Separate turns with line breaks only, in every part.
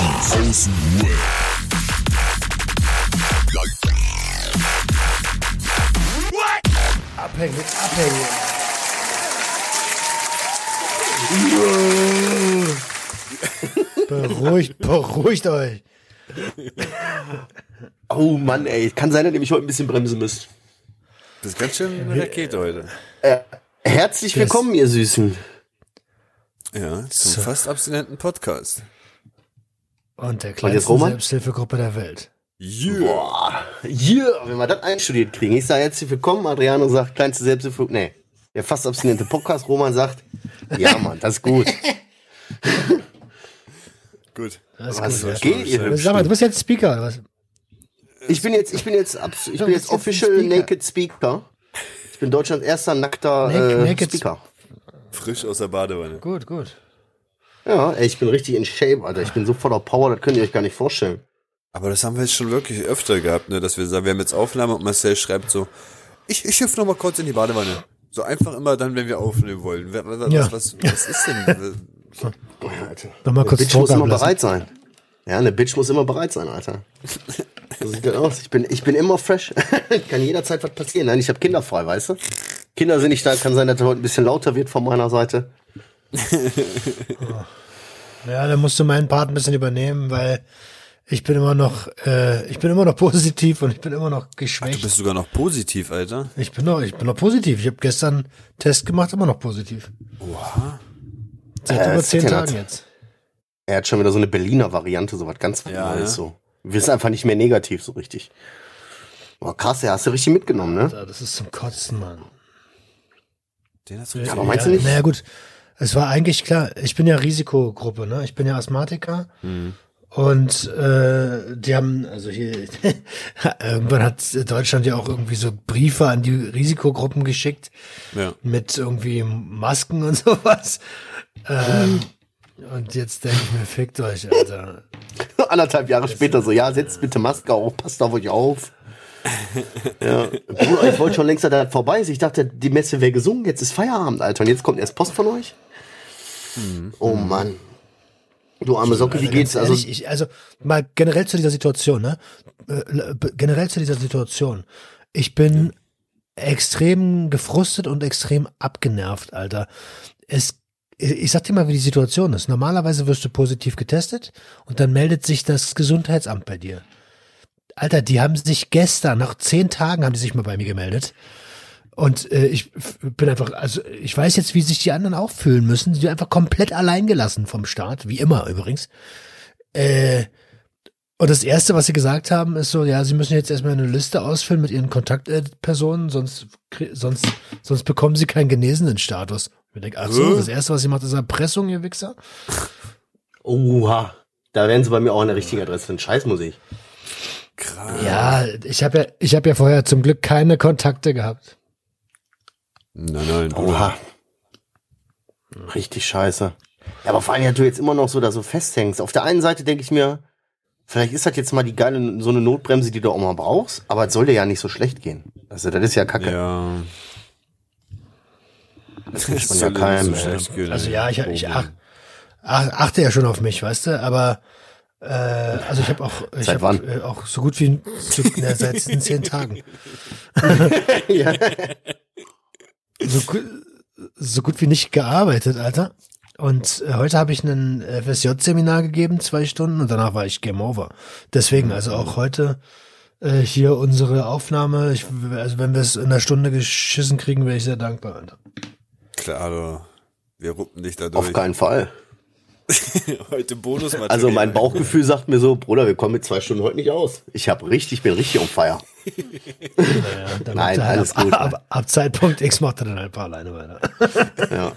Die
abhängig. beruhigt, beruhigt euch.
Oh Mann, ey. Kann sein, dass ihr mich heute ein bisschen bremsen müsst.
Das ist ganz schön eine Rakete heute.
Herzlich willkommen, ihr Süßen.
Ja, zum fast abstinenten Podcast.
Und der kleinsten
Roman?
Selbsthilfegruppe der Welt.
Yeah.
Yeah, wenn wir das einstudiert kriegen. Ich sage herzlich willkommen, Adriano sagt kleinste Selbsthilfe. Nee, der fast abstinente Podcast. Roman sagt, ja Mann, das ist gut.
Gut.
Das ist
Was
gut, ja.
geht, ihr
Sag mal, du bist jetzt Speaker, was?
Ich bin jetzt, ich bin jetzt, ich bin jetzt official
Speaker.
Naked Speaker. Ich bin Deutschlands erster nackter äh,
naked
Speaker.
Frisch aus der Badewanne.
Gut, gut.
Ja, ey, ich bin richtig in Shape, Alter. Ich bin so voller Power, das könnt ihr euch gar nicht vorstellen.
Aber das haben wir jetzt schon wirklich öfter gehabt, ne, dass wir sagen, wir haben jetzt Aufnahme und Marcel schreibt so, ich, ich hüpfe noch mal kurz in die Badewanne. So einfach immer dann, wenn wir aufnehmen wollen. Was, was,
Ja.
was, was ist denn?
Nochmal kurz
Eine Bitch muss immer
ablassen.
bereit sein. Ja, eine Bitch muss immer bereit sein, Alter. So sieht das aus. Ich bin, ich bin immer fresh. kann jederzeit was passieren. Nein, ich habe Kinder frei, weißt du? Kinder sind nicht da. Kann sein, dass das heute ein bisschen lauter wird von meiner Seite.
Ja, dann musst du meinen Part ein bisschen übernehmen, weil ich bin immer noch, äh, ich bin immer noch positiv und ich bin immer noch
Du
geschwächt.
bist sogar noch positiv, Alter.
ich bin noch, ich bin noch positiv. Ich habe gestern einen Test gemacht, immer noch positiv.
Oha.
Seit
Äh,
über zehn
ja
Tagen jetzt.
Er hat schon wieder so eine Berliner Variante, so was ganz
Ja, ja.
so. Wir sind einfach nicht mehr negativ so richtig. Boah, krass, ja, hast du richtig mitgenommen, ne?
Ja, das ist zum Kotzen, Mann.
Den hast du
aber meinst du nicht?
Naja, gut. Es war eigentlich klar, ich bin ja Risikogruppe, ne? Ich bin ja Asthmatiker.
Mhm.
Und äh, die haben, also hier, irgendwann hat Deutschland ja auch irgendwie so Briefe an die Risikogruppen geschickt
Ja.
mit irgendwie Masken und sowas. Ähm, und jetzt denke ich mir, fickt euch, Alter.
Anderthalb Jahre später so, ja, setzt bitte Maske auf, passt auf euch auf. ja. Bruder, ich wollte schon längst, dass das vorbei ist. Ich dachte, die Messe wäre gesungen, jetzt ist Feierabend, Alter. Und jetzt kommt erst Post von euch? Oh Mann. Du arme Socke, wie
Also
geht's? Also,
ehrlich, ich, also mal generell zu dieser Situation, ne? Äh, Generell zu dieser Situation. Ich bin extrem gefrustet und extrem abgenervt, Alter. Es, ich sag dir mal, wie die Situation ist. Normalerweise wirst du positiv getestet und dann meldet sich das Gesundheitsamt bei dir. Alter, die haben sich gestern, nach zehn Tagen haben die sich mal bei mir gemeldet. Und äh, ich bin einfach, also ich weiß jetzt, wie sich die anderen auch fühlen müssen. Die sind einfach komplett allein gelassen vom Staat, wie immer übrigens. Äh, und das Erste, was sie gesagt haben, ist so, ja, sie müssen jetzt erstmal eine Liste ausfüllen mit ihren Kontaktpersonen, sonst, sonst, sonst bekommen sie keinen genesenen Status. Ich denke, ach so, das Erste, was sie macht, ist Erpressung, ihr Wichser.
oha. Da wären sie bei mir auch an der richtigen Adresse. Ein Scheißmusik.
Krass.
Ja, ich habe ja, ich habe ja vorher zum Glück keine Kontakte gehabt.
Nein, nein.
Oha. Richtig scheiße. Ja, aber vor allem, ja, du jetzt immer noch so da so festhängst. Auf der einen Seite denke ich mir, vielleicht ist das jetzt mal die geile, so eine Notbremse, die du auch mal brauchst, aber es soll dir ja nicht so schlecht gehen. Also, das ist ja kacke.
Ja.
Das wünscht man ja keinem.
so gehen,
Also ja, ich, ich ach, ach, achte ja schon auf mich, weißt du, aber äh, also ich habe auch, ich
Seit
hab,
wann?
äh, auch so gut wie zu, na, seit diesen zehn Tagen.
ja.
So, so gut wie nicht gearbeitet, Alter. Und äh, heute habe ich ein FSJ-Seminar gegeben, zwei Stunden, und danach war ich Game Over. Deswegen, also auch heute äh, hier unsere Aufnahme. Ich, also wenn wir es in einer Stunde geschissen kriegen, wäre ich sehr dankbar, Alter.
Klar, du. Wir ruppen dich da
Auf
durch.
keinen Fall.
Heute Bonusmaterial.
Also mein Bauchgefühl sagt mir so, Bruder, wir kommen mit zwei Stunden heute nicht aus. Ich habe richtig, bin richtig on fire.
Ja,
Nein, alles
ab,
gut.
Ab, ab Zeitpunkt X macht er dann halt ein paar alleine weiter.
Ja.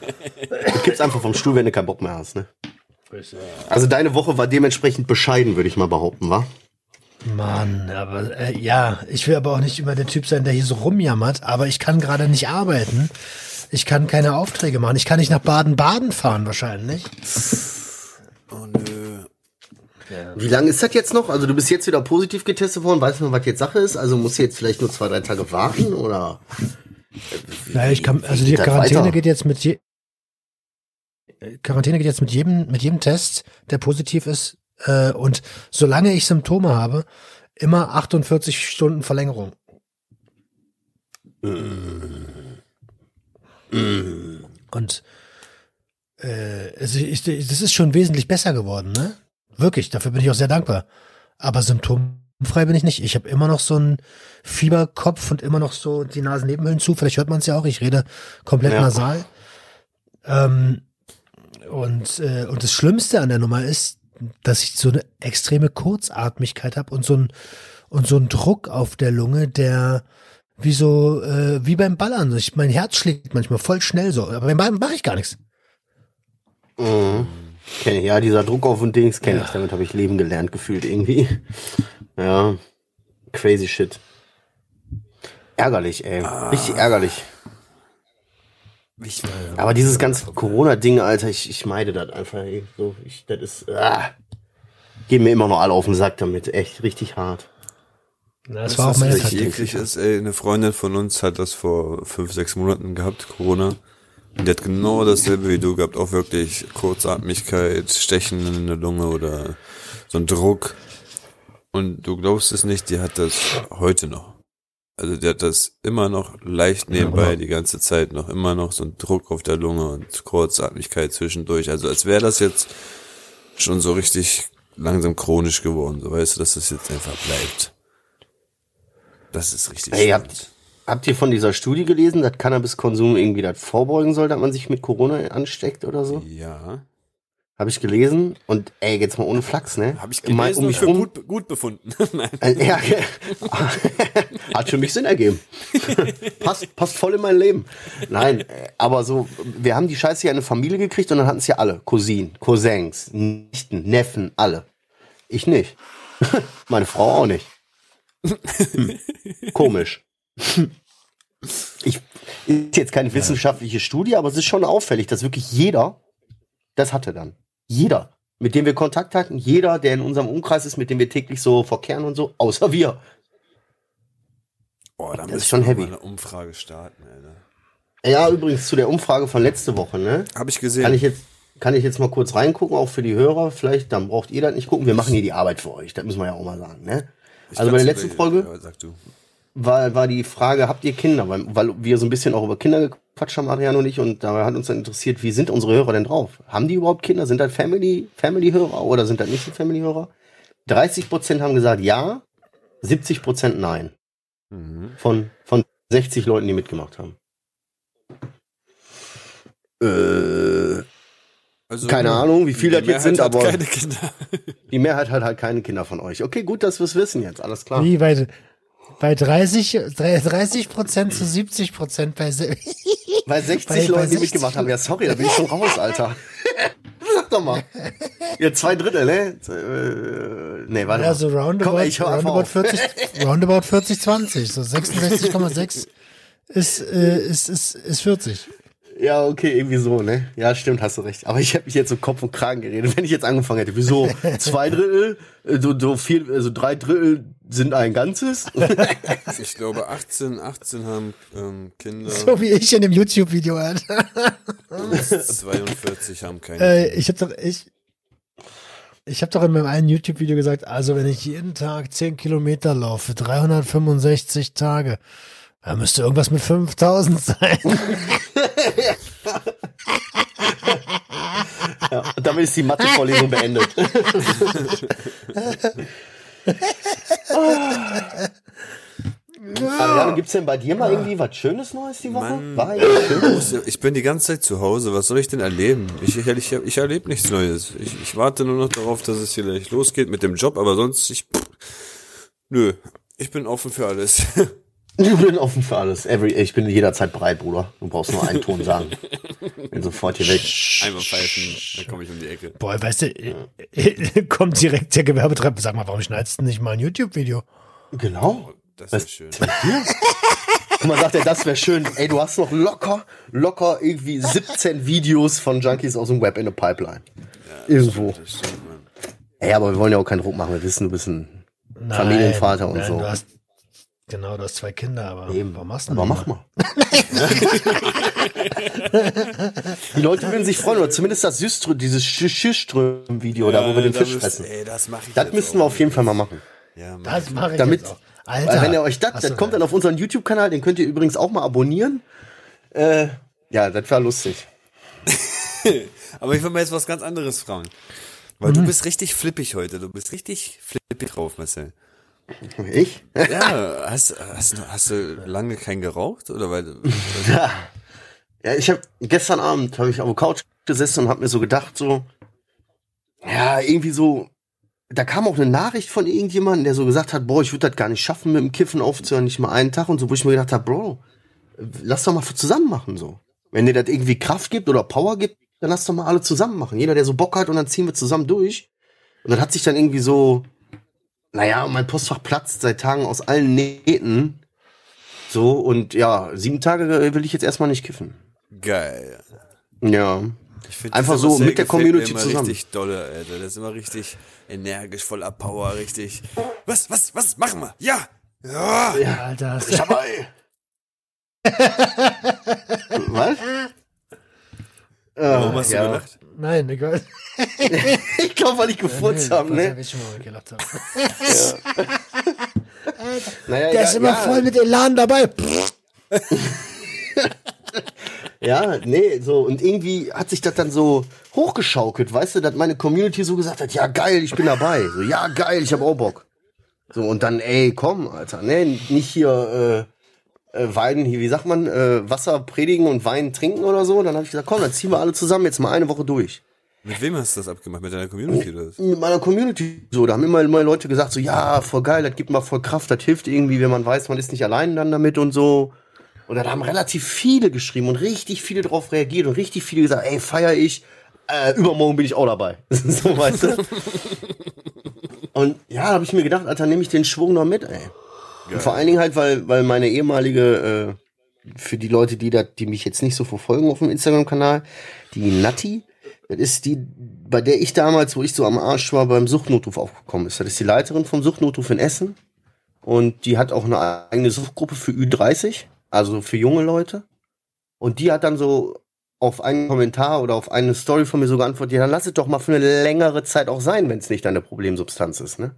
Du kippst einfach vom Stuhl, wenn du keinen Bock mehr hast, ne? Also deine Woche war dementsprechend bescheiden, würde ich mal behaupten, wa?
Mann, aber äh, ja, ich will aber auch nicht immer der Typ sein, der hier so rumjammert, aber ich kann gerade nicht arbeiten. Ich kann keine Aufträge machen. Ich kann nicht nach Baden-Baden fahren wahrscheinlich.
Oh nö.
Wie lange ist das jetzt noch? Also du bist jetzt wieder positiv getestet worden, weißt du noch, was jetzt Sache ist? Also musst du jetzt vielleicht nur zwei, drei Tage warten oder?
Naja, ich kann, also die Quarantäne
weiter?
geht jetzt mit je Quarantäne geht jetzt mit jedem, mit jedem Test, der positiv ist, Äh, und solange ich Symptome habe, immer 48 Stunden Verlängerung. Und äh, also ich, das ist schon wesentlich besser geworden, ne? Wirklich, dafür bin ich auch sehr dankbar. Aber symptomfrei bin ich nicht. Ich habe immer noch so einen Fieberkopf und immer noch so die Nasennebenhöhlen zu. Vielleicht hört man es ja auch. Ich rede komplett
Ja.
nasal. Ähm, und, äh, und das Schlimmste an der Nummer ist, dass ich so eine extreme Kurzatmigkeit habe und so ein und so ein Druck auf der Lunge, der wie so äh, wie beim Ballern. Ich, mein Herz schlägt manchmal voll schnell so, aber beim Ballern mache ich gar nichts.
Mhm. Ich, ja, dieser Druck auf und Dings kenne ich. Damit habe ich Leben gelernt gefühlt irgendwie. Ja, crazy shit. Ärgerlich, ey. Richtig ärgerlich.
Ich,
Aber dieses ganze Corona-Ding, Alter, ich, ich meide das einfach. ey. So, ich, das ist, ah, gehen mir immer noch alle auf den Sack damit. Echt richtig hart.
Na, das
Weißt
war auch meine
eklig ist, ey, eine Freundin von uns hat das vor fünf, sechs Monaten gehabt, Corona. Die hat genau dasselbe wie du gehabt, auch wirklich Kurzatmigkeit, Stechen in der Lunge oder so ein Druck. Und du glaubst es nicht, die hat das heute noch. Also die hat das immer noch leicht nebenbei, die ganze Zeit noch, immer noch so ein Druck auf der Lunge und Kurzatmigkeit zwischendurch. Also als wäre das jetzt schon so richtig langsam chronisch geworden. So weißt du, dass das jetzt einfach bleibt. Das ist richtig
Ey, habt, habt ihr von dieser Studie gelesen, dass Cannabiskonsum irgendwie das vorbeugen soll, dass man sich mit Corona ansteckt oder so?
Ja.
Habe ich gelesen. Und ey, jetzt mal ohne Flachs, ne?
Habe ich
Mal
gelesen
um
und
mich
für
rum.
gut, gut befunden.
Äh, Ja, hat für mich Sinn ergeben. passt, passt voll in mein Leben. Nein, äh, aber so, wir haben die Scheiße hier in eine Familie gekriegt und dann hatten es ja alle. Cousinen, Cousins, Nichten, Neffen, alle. Ich nicht. Meine Frau auch nicht. Hm. Komisch. Ich, ist jetzt keine wissenschaftliche Studie, aber es ist schon auffällig, dass wirklich jeder das hatte dann. Jeder, mit dem wir Kontakt hatten, jeder, der in unserem Umkreis ist, mit dem wir täglich so verkehren und so, außer wir.
Boah, da
Das ist schon heavy.
mal eine Umfrage starten, Alter.
Ja, übrigens zu der Umfrage von letzte Woche, ne?
Habe ich gesehen.
Kann ich jetzt, kann ich jetzt mal kurz reingucken, auch für die Hörer, vielleicht, dann braucht ihr das nicht gucken. Wir machen hier die Arbeit für euch, das müssen wir ja auch mal sagen, ne?
Ich
Also bei der letzten Folge
Ja, sag du.
War, war die Frage, habt ihr Kinder? Weil, weil wir so ein bisschen auch über Kinder gequatscht haben, Adrian und ich, und da hat uns dann interessiert, wie sind unsere Hörer denn drauf? Haben die überhaupt Kinder? Sind das Family, Family-Hörer oder sind das nicht so Family-Hörer? 30 Prozent haben gesagt ja, 70 Prozent nein.
Mhm.
Von, von 60 Leuten, die mitgemacht haben. Äh,
Also,
keine Ahnung, wie viele
die
das jetzt sind,
hat
aber
keine Kinder.
die Mehrheit hat halt keine Kinder von euch. Okay, gut, dass wir es wissen jetzt, alles klar.
Wie bei, bei 30, 30 Prozent zu 70 Prozent bei,
Bei 60
Bei- bei
Leuten, die
60
mitgemacht haben. Ja, sorry, da bin ich schon raus, Alter. Sag doch mal. Ja, zwei Drittel, ne? Nee, warte
ja, so roundabout,
Komm, einfach
roundabout
auf.
40, roundabout 40, 20, so 66,6 ist, äh, ist, ist, ist 40.
Ja, okay, irgendwie so, ne? Ja, stimmt, hast du recht. Aber ich habe mich jetzt so Kopf und Kragen geredet, wenn ich jetzt angefangen hätte. Wieso? Zwei Drittel, äh, so, so viel, also drei Drittel sind ein Ganzes.
Ich glaube, 18, 18 haben ähm, Kinder,
So wie ich in dem YouTube-Video, Alter.
42 haben keine
Äh,
Kinder.
ich hab doch, ich, ich habe doch in meinem einen YouTube-Video gesagt, also wenn ich jeden Tag 10 Kilometer laufe, 365 Tage, da müsste irgendwas mit 5000 sein.
Ja, und damit ist die Mathe-Vorlesung beendet. Ariane, gibt's denn bei dir mal irgendwie was Schönes Neues die Woche?
Mann.
War eigentlich schön?
Ich bin die ganze Zeit zu Hause. Was soll ich denn erleben? Ich, ich, ich, ich erlebe nichts Neues. Ich, ich warte nur noch darauf, dass es hier gleich losgeht mit dem Job, aber sonst, ich, pff, nö, ich bin offen für alles.
Ich bin offen für alles. Every, ich bin jederzeit bereit, Bruder. Du brauchst nur einen Ton sagen. Bin sofort hier weg.
Einmal pfeifen, dann komme ich um die Ecke.
Boah, weißt du, äh, kommt direkt der Gewerbetreibender, sag mal, warum schneidest du nicht mal ein YouTube-Video?
Genau.
Das ist schön.
Guck mal, sagt er, das wäre schön. Ey, du hast noch locker, locker irgendwie 17 Videos von Junkies aus dem Web in der Pipeline. Irgendwo.
Das stimmt, Mann.
Ey, aber wir wollen ja auch keinen Druck machen. Wir wissen, du bist ein Familienvater und
nein,
so.
Du hast, genau, du hast zwei Kinder, aber
Eben.
warum machst du
Aber mach mal. Die Leute würden sich freuen, oder zumindest das Süströ, dieses Schüström-Video, da wo wir den Fisch fressen.
Ey, das mach ich
Das
jetzt
müssten wir auf jeden Fall mal machen.
Ja, Mann.
Das mache ich
Damit-
jetzt auch. Alter.
wenn ihr euch das, das kommt dann auf unseren YouTube-Kanal, den könnt ihr übrigens auch mal abonnieren. Äh, ja, das war lustig.
Aber ich will mir jetzt was ganz anderes fragen. Weil
Mhm.
du bist richtig flippig heute. Du bist richtig flippig drauf, Marcel.
Ich?
Ja, hast, hast, du- hast du lange kein geraucht? Oder weil du,
Ja, ich habe gestern Abend habe ich auf der Couch gesessen und habe mir so gedacht, so, ja, irgendwie so, da kam auch eine Nachricht von irgendjemandem, der so gesagt hat, boah, ich würde das gar nicht schaffen, mit dem Kiffen aufzuhören, nicht mal einen Tag und so, wo ich mir gedacht habe, Bro, lass doch mal zusammen machen, so. Wenn dir das irgendwie Kraft gibt oder Power gibt, dann lass doch mal alle zusammen machen. Jeder, der so Bock hat und dann ziehen wir zusammen durch. Und dann hat sich dann irgendwie so, naja, mein Postfach platzt seit Tagen aus allen Nähten. So, und ja, sieben Tage will ich jetzt erstmal nicht kiffen.
geil.
Ja.
Ich find,
Einfach so mit der Community
immer
zusammen.
richtig dolle, Alter. Der ist immer richtig energisch, voller Power, richtig. Was, was, was, machen wir? Ja! Ja!
Alter.
Ich dabei. Was?
Warum hast
ja.
du gelacht?
Nein, egal.
Ich glaube, weil ich gefurzt
Nee,
habe,
ja,
ne?
ich schon mal gelacht habe.
Naja,
Der
ja,
ist immer
ja,
voll mit Elan dabei.
Ja, nee, so. Und irgendwie hat sich das dann so hochgeschaukelt, weißt du, dass meine Community so gesagt hat, ja geil, ich bin dabei. So, ja geil, ich hab auch Bock. So, und dann, ey, komm, Alter, ne, nicht hier, äh, äh, Wein, hier, wie sagt man, äh, Wasser predigen und Wein trinken oder so. Dann habe ich gesagt, komm, dann ziehen wir alle zusammen jetzt mal eine Woche durch.
Mit wem hast du das abgemacht? Mit deiner Community oder was?
mit meiner Community so, da haben immer, immer Leute gesagt so, ja, voll geil, das gibt mal voll Kraft, das hilft irgendwie, wenn man weiß, man ist nicht allein dann damit und so. Und dann haben relativ viele geschrieben und richtig viele drauf reagiert und richtig viele gesagt, ey, feier ich, äh, übermorgen bin ich auch dabei. so, weißt du? Und ja, da habe ich mir gedacht, Alter, nehme ich den Schwung noch mit, ey. Und vor allen Dingen halt, weil, weil meine ehemalige, äh, für die Leute, die da, die mich jetzt nicht so verfolgen auf dem Instagram-Kanal, die Natti, das ist die, bei der ich damals, wo ich so am Arsch war, beim Suchtnotruf aufgekommen ist. Das ist die Leiterin vom Suchtnotruf in Essen. Und die hat auch eine eigene Suchtgruppe für Ü30, also für junge Leute. Und die hat dann so auf einen Kommentar oder auf eine Story von mir so geantwortet, ja, dann lass es doch mal für eine längere Zeit auch sein, wenn es nicht deine Problemsubstanz ist, ne?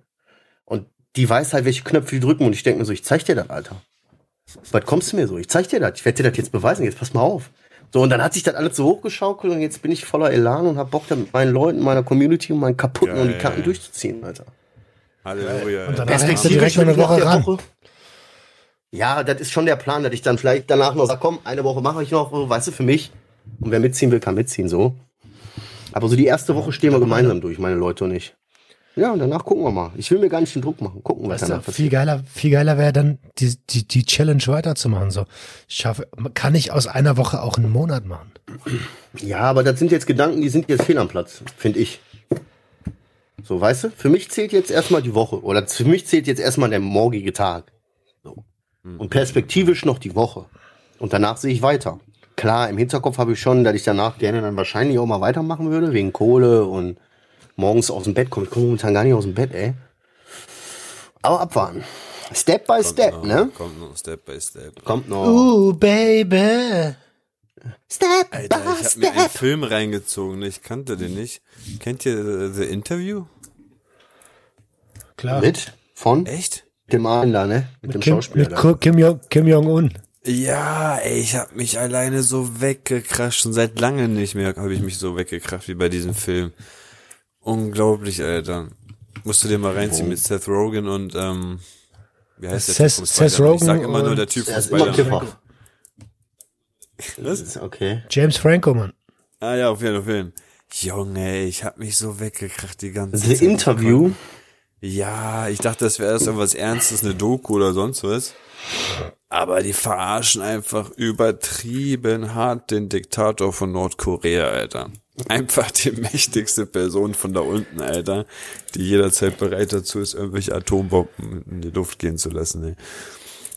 Die weiß halt, welche Knöpfe die drücken und ich denke mir so, ich zeig dir das, Alter. Was kommst du mir so? Ich zeig dir das, ich werde dir das jetzt beweisen, jetzt pass mal auf. So, und dann hat sich das alles so hochgeschaukelt und jetzt bin ich voller Elan und hab Bock, da mit meinen Leuten, meiner Community und meinen kaputten und die. Karten durchzuziehen, Alter.
Halleluja.
Und dann hängst du direkt noch eine Woche ran.
Woche- Ja, das ist schon der Plan, dass ich dann vielleicht danach noch sage, komm, eine Woche mache ich noch, so, weißt du, für mich. Und wer mitziehen will, kann mitziehen, so. Aber so die erste Woche stehen wir gemeinsam durch, meine Leute und ich. Ja, und danach gucken wir mal. Ich will mir gar nicht den Druck machen. Gucken, was
Weißt
danach passiert.
viel geiler, viel geiler wäre dann, die, die, die Challenge weiterzumachen. So, ich schaffe, kann ich aus einer Woche auch einen Monat machen?
Ja, aber das sind jetzt Gedanken, die sind jetzt fehl am Platz, finde ich. So, weißt du? Für mich zählt jetzt erstmal die Woche. Oder für mich zählt jetzt erstmal der morgige Tag. So. Und perspektivisch noch die Woche. Und danach sehe ich weiter. Klar, im Hinterkopf habe ich schon, dass ich danach gerne dann wahrscheinlich auch mal weitermachen würde, wegen Kohle und morgens aus dem Bett kommen. Ich komme momentan gar nicht aus dem Bett, ey. Aber abwarten. Step by
Kommt
step,
noch,
ne?
Kommt noch Step by Step.
Kommt noch.
Uh, Baby.
Step
Alter, ich habe mir einen Film reingezogen, ich kannte den nicht. Kennt ihr The Interview?
Klar.
Mit? Von?
Echt?
Dem einen da, ne? Mit, dem
Kim,
Schauspieler.
mit
da.
Kim Jong, Kim Jong-un.
Ja, ey, ich hab mich alleine so weggekrascht. Schon seit langem nicht mehr habe ich mich so weggekrascht wie bei diesem Film. Unglaublich, Alter. Musst du dir mal reinziehen mit Seth Rogen und, ähm, wie heißt der
Seth-
Typ vom
Seth
Spider-Man? Ich sag
Rogen
immer nur der Typ
Er. Kiffer.
Was?
Okay.
James Franco, Mann.
Ah ja, auf jeden Fall. auf jeden Fall. Junge, ey, ich hab mich so weggekracht die ganze
The
Zeit.
Interview.
Ja, ich dachte, das wäre erst irgendwas Ernstes, eine Doku oder sonst was. Aber die verarschen einfach übertrieben hart den Diktator von Nordkorea, Alter. Einfach die mächtigste Person von da unten, Alter, die jederzeit bereit dazu ist, irgendwelche Atombomben in die Luft gehen zu lassen, ey.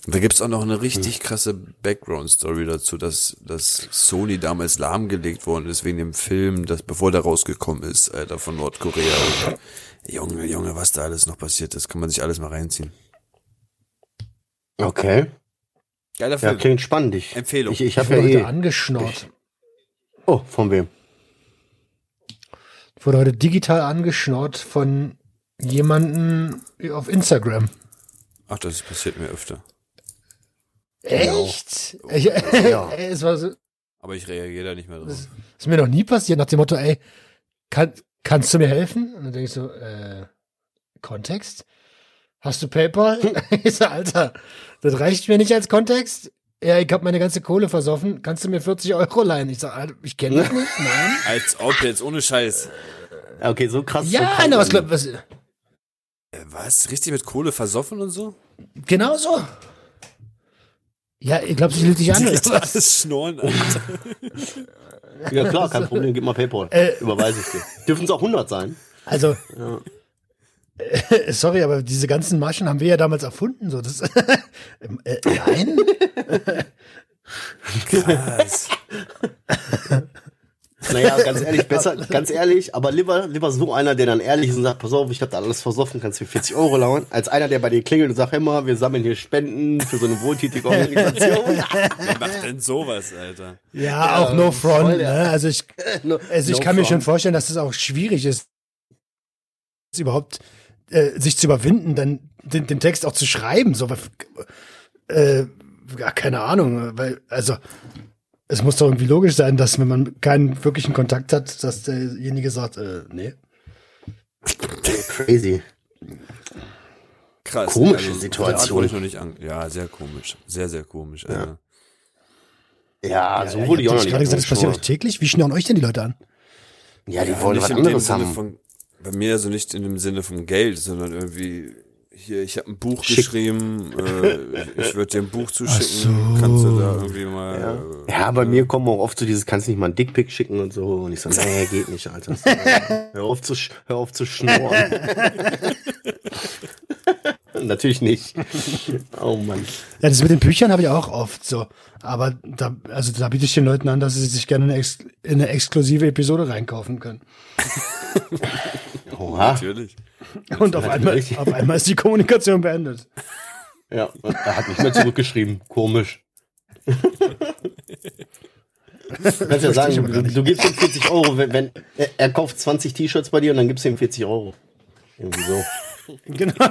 Und da gibt's auch noch eine richtig krasse Background-Story dazu, dass, dass Sony damals lahmgelegt worden ist wegen dem Film, das bevor der rausgekommen ist, Alter, von Nordkorea. Und, Junge, Junge, was da alles noch passiert ist, kann man sich alles mal reinziehen.
Okay.
Geiler
Ja,
Film.
klingt spannend. Ich,
Empfehlung.
Ich, ich
Ich
habe ja
heute
eh.
angeschnort.
Oh, von wem?
Ich wurde heute digital angeschnort von jemandem auf Instagram.
Ach, das passiert mir öfter.
Echt? Ich,
Ja.
es war so,
Aber ich reagiere da nicht mehr drauf.
ist mir noch nie passiert, nach dem Motto, ey, kann, kannst du mir helfen? Und dann denke ich so, äh, Kontext? Hast du PayPal? ich so, Alter, das reicht mir nicht als Kontext. Ja, ich habe meine ganze Kohle versoffen. Kannst du mir 40 Euro leihen? Ich sag, ich kenne dich nicht. Nein.
Als ob jetzt, ohne Scheiß.
Okay, so krass. so
Ja,
krass.
na, was, glaub- was,
Äh, was? Richtig mit Kohle versoffen und so?
genau so. Ja, ich glaube, sie hielt dich an. oder
Das
was?
alles Schnorren, Alter.
Ja klar, kein Problem, gib mal Paypal.
Äh.
Überweise ich dir. Dürfen es auch 100 sein?
Also,
Ja.
Äh, sorry, aber diese ganzen Maschen haben wir ja damals erfunden. So, das, äh, nein?
Krass.
Naja, ganz ehrlich, besser, ganz ehrlich, aber lieber, lieber so einer, der dann ehrlich ist und sagt, pass auf, ich hab da alles versoffen, kannst du mir 40 Euro lauern, als einer, der bei dir klingelt und sagt, mal, wir sammeln hier Spenden für so eine wohltätige Organisation.
Wer macht denn sowas, Alter?
Ja, auch no front.
voll,
Ne?
ja.
Also ich,
No-
also ich
no
kann mir
front.
schon vorstellen, dass es auch schwierig ist, überhaupt äh, sich zu überwinden, dann den, den Text auch zu schreiben. So, äh, ja, keine Ahnung, weil also es muss doch irgendwie logisch sein, dass wenn man keinen wirklichen Kontakt hat, dass derjenige sagt, äh, nee.
Crazy.
Krass.
Komische
also,
Situation.
ich noch nicht an. Ja, sehr komisch. Sehr, sehr komisch, Alter.
Ja, so
ja,
wurde ich auch noch nicht
gerade gesagt, das passiert euch täglich. Wie schnorren euch denn die Leute an?
Ja, die
Ja,
wollen
nicht
was anderes haben.
Von, bei mir also nicht in dem Sinne von Geld, sondern irgendwie, hier, ich habe ein Buch
Schick.
geschrieben, äh, ich würde dir ein Buch zuschicken,
so.
kannst du da irgendwie mal.
Ja.
äh,
ja, bei mir kommen auch oft so dieses, kannst du nicht mal einen Dickpick schicken und so. Und ich so, nee, geht nicht, Alter. hör auf zu, hör auf zu schnorren. Natürlich nicht. Oh Mann.
Ja, das mit den Büchern habe ich auch oft so. Aber da, also da biete ich den Leuten an, dass sie sich gerne eine, ex in eine exklusive Episode reinkaufen können.
Oha.
Natürlich.
Und auf einmal, auf einmal ist die Kommunikation beendet.
Ja, er hat nicht mehr zurückgeschrieben. Komisch. Du kannst ja sagen, du, du gibst ihm 40 Euro, wenn, wenn er, er kauft 20 T-Shirts bei dir und dann gibst du ihm 40 Euro. Irgendwie so.
Genau.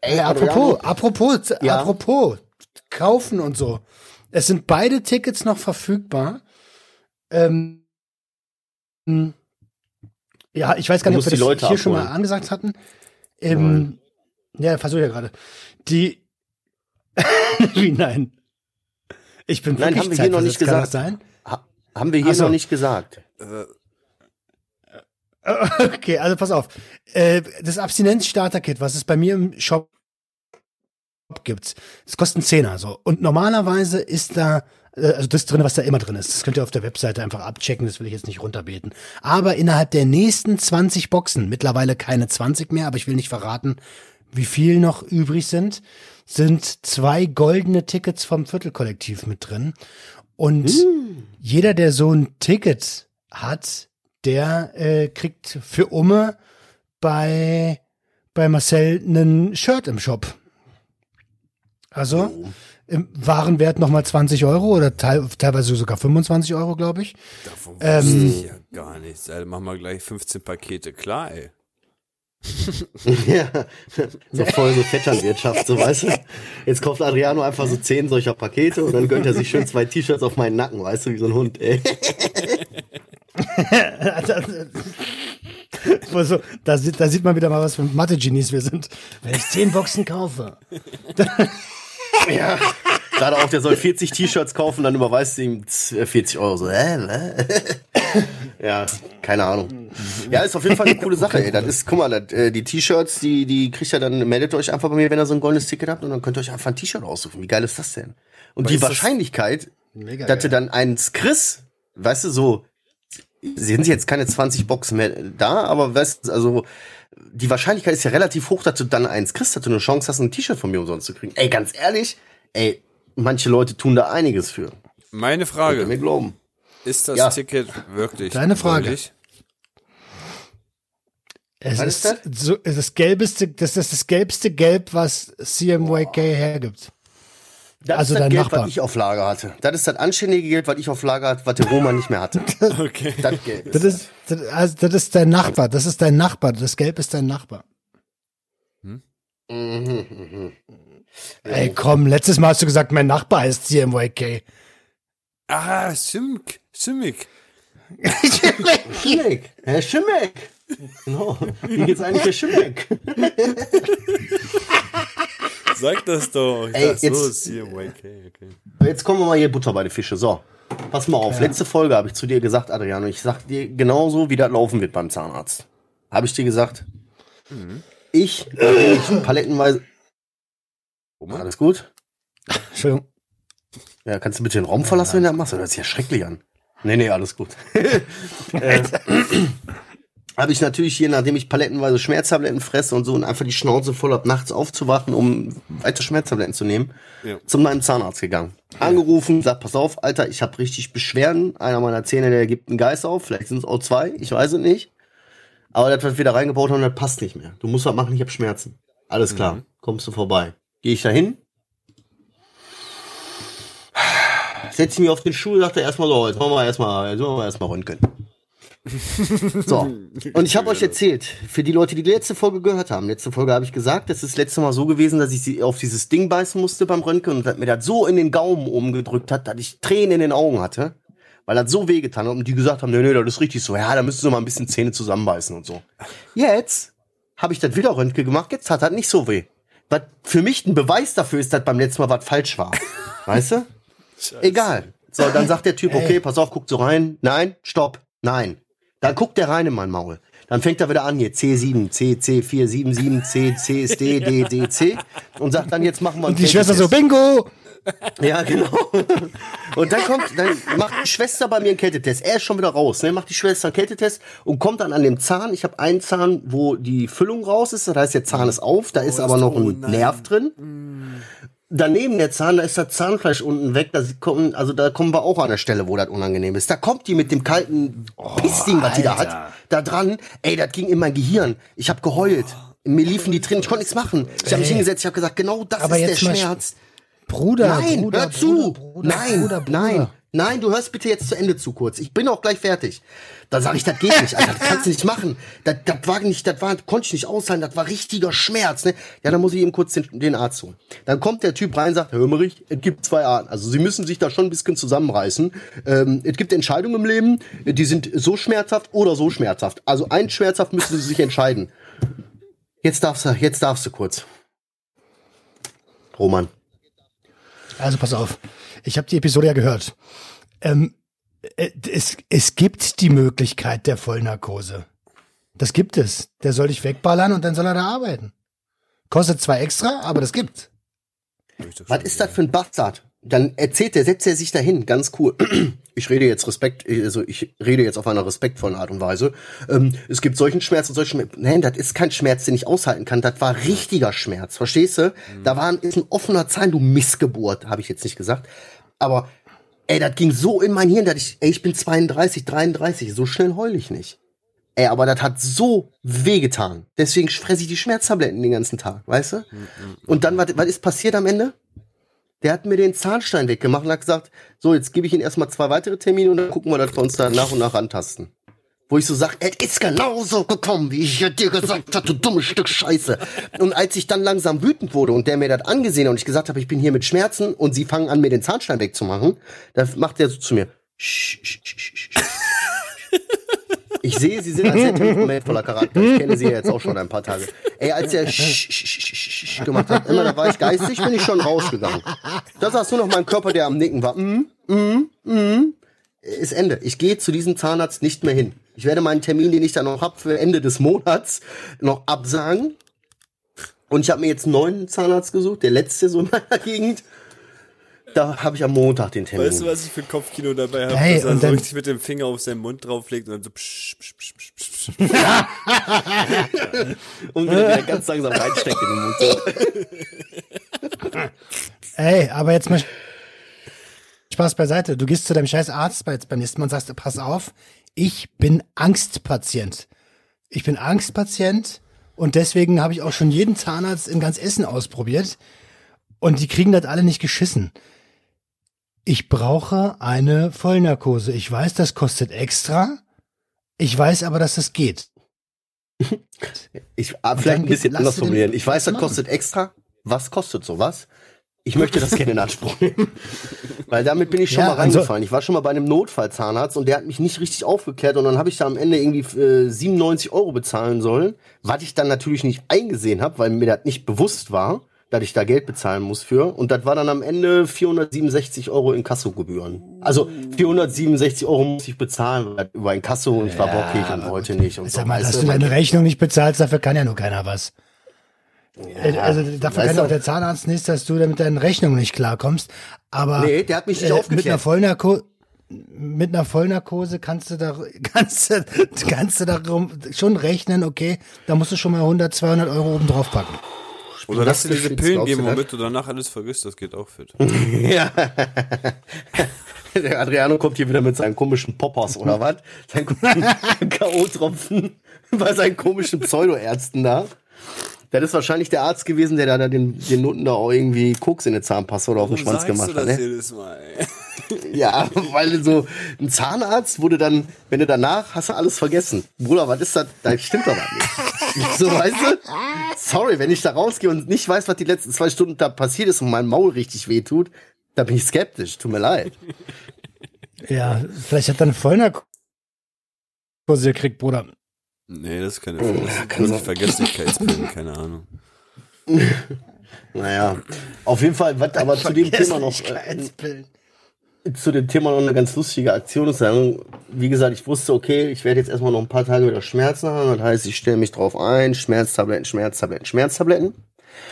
Ey,
apropos, apropos,
Ja.
apropos, kaufen und so. Es sind beide Tickets noch verfügbar. Ähm, hm. Ja, ich weiß gar nicht, ob wir
die
das
Leute
hier schon mal
abholen.
angesagt hatten. Ähm, ja, versuche ja gerade. Die, wie nein? Ich bin
Nein,
wirklich
haben wir hier noch nicht gesagt.
sein?
Ha, haben wir hier
Ach so.
noch nicht gesagt.
Äh,
Okay, also pass auf. Äh, das Abstinenz-Starter-Kit, was es bei mir im Shop gibt, das kostet einen Zehner so. Und normalerweise ist da, also das drin, was da immer drin ist. Das könnt ihr auf der Webseite einfach abchecken, das will ich jetzt nicht runterbeten. Aber innerhalb der nächsten 20 Boxen, mittlerweile keine 20 mehr, aber ich will nicht verraten, wie viel noch übrig sind, sind zwei goldene Tickets vom Viertelkollektiv mit drin. Und jeder, der so ein Ticket hat, der äh, kriegt für Umme bei, bei Marcel einen Shirt im Shop. Also im Warenwert nochmal 20 Euro oder teil, teilweise sogar 25 Euro, glaube ich.
davon
Ähm,
ich ja gar nichts. Alter, machen wir gleich 15 Pakete, klar, ey.
Ja, so voll so Vetternwirtschaft, so weißt du. Jetzt kauft Adriano einfach so zehn solcher Pakete und dann gönnt er sich schön zwei T-Shirts auf meinen Nacken, weißt du, wie so ein Hund, ey.
also, da, sieht- da sieht man wieder mal, was für Mathe-Genies wir sind. Wenn ich 10 Boxen kaufe.
Ja. Gerade auch, der soll 40 T-Shirts kaufen, dann überweist du ihm 40 Euro. So, äh, äh. Ja, keine Ahnung. Ja, ist auf jeden Fall eine coole Sache, ey. Das ist, guck mal, das, äh, die T-Shirts, die, die kriegt ihr dann, meldet euch einfach bei mir, wenn ihr so ein goldenes Ticket habt und dann könnt ihr euch einfach ein T-Shirt aussuchen. Wie geil ist das denn? Und die
das-
Wahrscheinlichkeit,
Mega
dass du dann eins kriegst, weißt du, so, sind jetzt keine 20 Boxen mehr da, aber weißt du, also, die Wahrscheinlichkeit ist ja relativ hoch, dass du dann eins kriegst, dass du eine Chance hast, ein T-Shirt von mir umsonst zu kriegen. Ey, ganz ehrlich, ey, manche Leute tun da einiges für.
Meine Frage,
mir glauben.
ist das
Ja.
Ticket wirklich
Deine Frage.
gültig?
Es
Was
ist,
ist
so, es ist das gelbeste, das ist das gelbste Gelb, was CMYK hergibt.
Das
Also
ist das
dein
Geld,
Nachbar.
was ich auf Lager hatte. Das ist das anständige Geld, was ich auf Lager hatte, was der Roman nicht mehr hatte.
Okay.
Das Geld.
Das ist, das, also das ist dein Nachbar, das ist dein Nachbar, das Gelb ist dein Nachbar.
Mhm, mhm.
Ey, komm, letztes Mal hast du gesagt, mein Nachbar heißt CMYK.
Ah, Simk. Simik.
Schimmeck. Herr Schimmeck. Genau. Wie geht's eigentlich Herr Schimmeck?
Sag das doch. Ich
Ey,
so,
jetzt-
CMYK, okay.
Jetzt kommen wir mal hier Butter bei den Fische. So. Pass mal auf. Letzte Folge habe ich zu dir gesagt, Adriano, ich sag dir genauso, wie das laufen wird beim Zahnarzt. Habe ich dir gesagt? Ich, äh, ich palettenweise.
Roman?
Alles gut?
Entschuldigung.
Ja, kannst du bitte den Raum verlassen, wenn du das machst? Das hört sich ja schrecklich an. Nee, nee, alles gut. äh, habe ich natürlich hier, nachdem ich palettenweise Schmerztabletten fresse und so und einfach die Schnauze voll hab, nachts aufzuwachen, um weiter Schmerztabletten zu nehmen,
Ja.
zum meinem Zahnarzt gegangen. Angerufen, sagt, pass auf, Alter, ich habe richtig Beschwerden. Einer meiner Zähne, der gibt einen Geist auf. Vielleicht sind es auch zwei, ich weiß es nicht. Aber das, was wir da reingebaut haben, das passt nicht mehr. Du musst was machen, ich habe Schmerzen. Alles klar, kommst du vorbei. Gehe ich da hin, setze mich auf den Stuhl, dachte erstmal so, jetzt machen wir erstmal, jetzt machen wir erstmal Röntgen. so. Und ich habe euch erzählt, für die Leute, die die letzte Folge gehört haben, letzte Folge habe ich gesagt, das ist das letzte Mal so gewesen, dass ich sie auf dieses Ding beißen musste beim Röntgen und mir das so in den Gaumen umgedrückt hat, dass ich Tränen in den Augen hatte, weil das so wehgetan hat und die gesagt haben, nee, nee, das ist richtig so, ja, da müssten sie mal ein bisschen Zähne zusammenbeißen und so. Jetzt habe ich das wieder Röntgen gemacht, jetzt hat das nicht so weh. Was für mich ein Beweis dafür ist, dass beim letzten Mal was falsch war. Weißt du? Egal. So, dann sagt der Typ, okay, pass auf, guck so rein. Nein, stopp, nein. Dann guckt der rein in mein Maul. Dann fängt er wieder an, hier C7, C, C4, 7, 7, C, C D, D, D, C. Und sagt dann, jetzt machen wir einen
Und die Schwester so. Bingo!
Ja, genau. Und dann kommt, dann macht die Schwester bei mir einen Kältetest. Er ist schon wieder raus, ne? Macht die Schwester einen Kältetest und kommt dann an dem Zahn. Ich habe einen Zahn, wo die Füllung raus ist. Das heißt, der Zahn ist auf, da ist aber noch
oh
ein. Nerv drin. Daneben der Zahn, da ist das Zahnfleisch unten weg. Da kommen, also da kommen wir auch an der Stelle, wo das unangenehm ist. Da kommt die mit dem kalten Pissding, was die da hat, da dran. Ey, das ging in mein Gehirn. Ich habe geheult. Mir liefen die Tränen. Ich konnte nichts machen. Ich habe mich hingesetzt. Ich habe gesagt, genau das
Aber
ist der Schmerz.
Bruder,
Nein,
Bruder,
hör zu.
Bruder, Bruder,
nein,
Bruder, Bruder.
nein, nein, du hörst bitte jetzt zu Ende zu kurz. Ich bin auch gleich fertig. Da sage ich, das geht nicht, Alter, das kannst du nicht machen. Das, das war nicht, das war, konnte ich nicht aushalten, das war richtiger Schmerz. Ne? Ja, dann muss ich eben kurz den, den Arzt holen. Dann kommt der Typ rein und sagt, Herr Hömerich, es gibt zwei Arten. Also Sie müssen sich da schon ein bisschen zusammenreißen. Ähm, es gibt Entscheidungen im Leben, die sind so schmerzhaft oder so schmerzhaft. Also ein schmerzhaft müssen Sie sich entscheiden. Jetzt darfst du, jetzt darfst du kurz. Roman.
Also pass auf, ich habe die Episode ja gehört. Ähm, äh, es, es gibt die Möglichkeit der Vollnarkose. Das gibt es. Der soll dich wegballern und dann soll er da arbeiten. Kostet zwar extra, aber das gibt's.
Was ist das für ein Bastard? Dann erzählt er, setzt er sich dahin, ganz cool. Ich rede jetzt Respekt, also ich rede jetzt auf einer respektvollen Art und Weise. Ähm, es gibt solchen Schmerz und solchen Schmerz. Nein, das ist kein Schmerz, den ich aushalten kann. Das war richtiger Schmerz, verstehst du? Da war ein, ist ein offener Zahn, du Missgeburt, habe ich jetzt nicht gesagt. Aber ey, das ging so in mein Hirn, dass ich, ey, ich bin 32, 33, so schnell heul ich nicht. Ey, aber das hat so wehgetan. Deswegen fresse ich die Schmerztabletten den ganzen Tag, weißt du? Und dann, was, ist passiert am Ende? Der hat mir den Zahnstein weggemacht und hat gesagt, so, jetzt gebe ich Ihnen erstmal zwei weitere Termine und dann gucken wir, dass wir uns da nach und nach antasten. Wo ich so sag, es ist genauso gekommen, wie ich dir gesagt habe, du dummes Stück Scheiße. Und als ich dann langsam wütend wurde und der mir das angesehen hat und ich gesagt habe, ich bin hier mit Schmerzen und sie fangen an, mir den Zahnstein wegzumachen, da macht der so zu mir. Ich sehe, Sie sind ein sehr temperamentvoller Charakter. Ich kenne Sie ja jetzt auch schon ein paar Tage. Ey, als er sch gemacht hat, immer da war ich geistig, bin ich schon rausgegangen. Da saß nur noch mein Körper, der am Nicken war. Mm, mm, mm. Ist Ende. Ich gehe zu diesem Zahnarzt nicht mehr hin. Ich werde meinen Termin, den ich da noch hab für Ende des Monats, noch absagen. Und ich habe mir jetzt einen neuen Zahnarzt gesucht, der letzte so in meiner Gegend. Da habe ich am Montag den Termin.
Weißt du, was ich für ein Kopfkino dabei habe?
Hey,
dass er
und
so
dann-
richtig mit dem Finger auf seinen Mund drauflegt und dann so psch, psch, psch, psch, psch,
und wieder, wieder ganz langsam reinsteckt in den Mund. So.
Ey, aber jetzt mal Spaß beiseite. Du gehst zu deinem scheiß Arzt bei- beim nächsten Mal und sagst, pass auf, ich bin Angstpatient. Ich bin Angstpatient und deswegen habe ich auch schon jeden Zahnarzt in ganz Essen ausprobiert und die kriegen das alle nicht geschissen. Ich brauche eine Vollnarkose. Ich weiß, das kostet extra. Ich weiß aber, dass das geht.
Ich ah, vielleicht ein bisschen anders formulieren. Ich weiß, das kostet extra. Was kostet sowas? Ich möchte das gerne in Anspruch nehmen. Weil damit bin ich schon ja, mal also reingefallen. Ich war schon mal bei einem Notfallzahnarzt und der hat mich nicht richtig aufgeklärt und dann habe ich da am Ende irgendwie äh, 97 Euro bezahlen sollen, was ich dann natürlich nicht eingesehen habe, weil mir das nicht bewusst war, dass ich da Geld bezahlen muss für. Und das war dann am Ende 467 Euro in Kassogebühren. Also 467 Euro muss ich bezahlen über ein Kasso und ich war ja, bockig und wollte nicht. Und
sag so. mal, dass du deine Rechnung nicht bezahlst, dafür kann ja nur keiner was. Ja, also dafür kann auch der Zahnarzt nicht, dass du mit deinen Rechnungen nicht klarkommst. Aber
nee, der hat mich nicht äh, aufgeklärt.
Mit einer Vollnarkose mit einer Vollnarkose kannst du da kannst du, kannst du darum schon rechnen, okay, da musst du schon mal 100, 200 Euro oben drauf packen.
Oder lass dir diese Pillen geben, womit du danach alles vergisst, das geht auch fit.
ja. Der Adriano kommt hier wieder mit seinen komischen Poppers oder was? Seinen K.O.-Tropfen bei seinen komischen Pseudoärzten da. Das ist wahrscheinlich der Arzt gewesen, der da den, den Noten da auch irgendwie Koks in den Zahnpasta oder auf den Schwanz gemacht hat. Ne? Jedes Mal, ey? ja, weil so ein Zahnarzt wurde dann, wenn du danach hast du alles vergessen. Bruder, was ist das? Da stimmt doch was nicht. so, weißt du? Sorry, wenn ich da rausgehe und nicht weiß, was die letzten zwei Stunden da passiert ist und mein Maul richtig wehtut, da bin ich skeptisch. Tut mir leid.
Ja, vielleicht hat er eine Vollnarkose gekriegt, Bruder.
Nee, das ist keine oh, Vergesslichkeitspillen, keine Ahnung.
naja, auf jeden Fall, was aber zu dem Thema noch. Äh, zu dem Thema noch eine ganz lustige Aktion ist. Wie gesagt, ich wusste, okay, ich werde jetzt erstmal noch ein paar Tage wieder Schmerzen haben. Das heißt, ich stelle mich drauf ein, Schmerztabletten, Schmerztabletten, Schmerztabletten.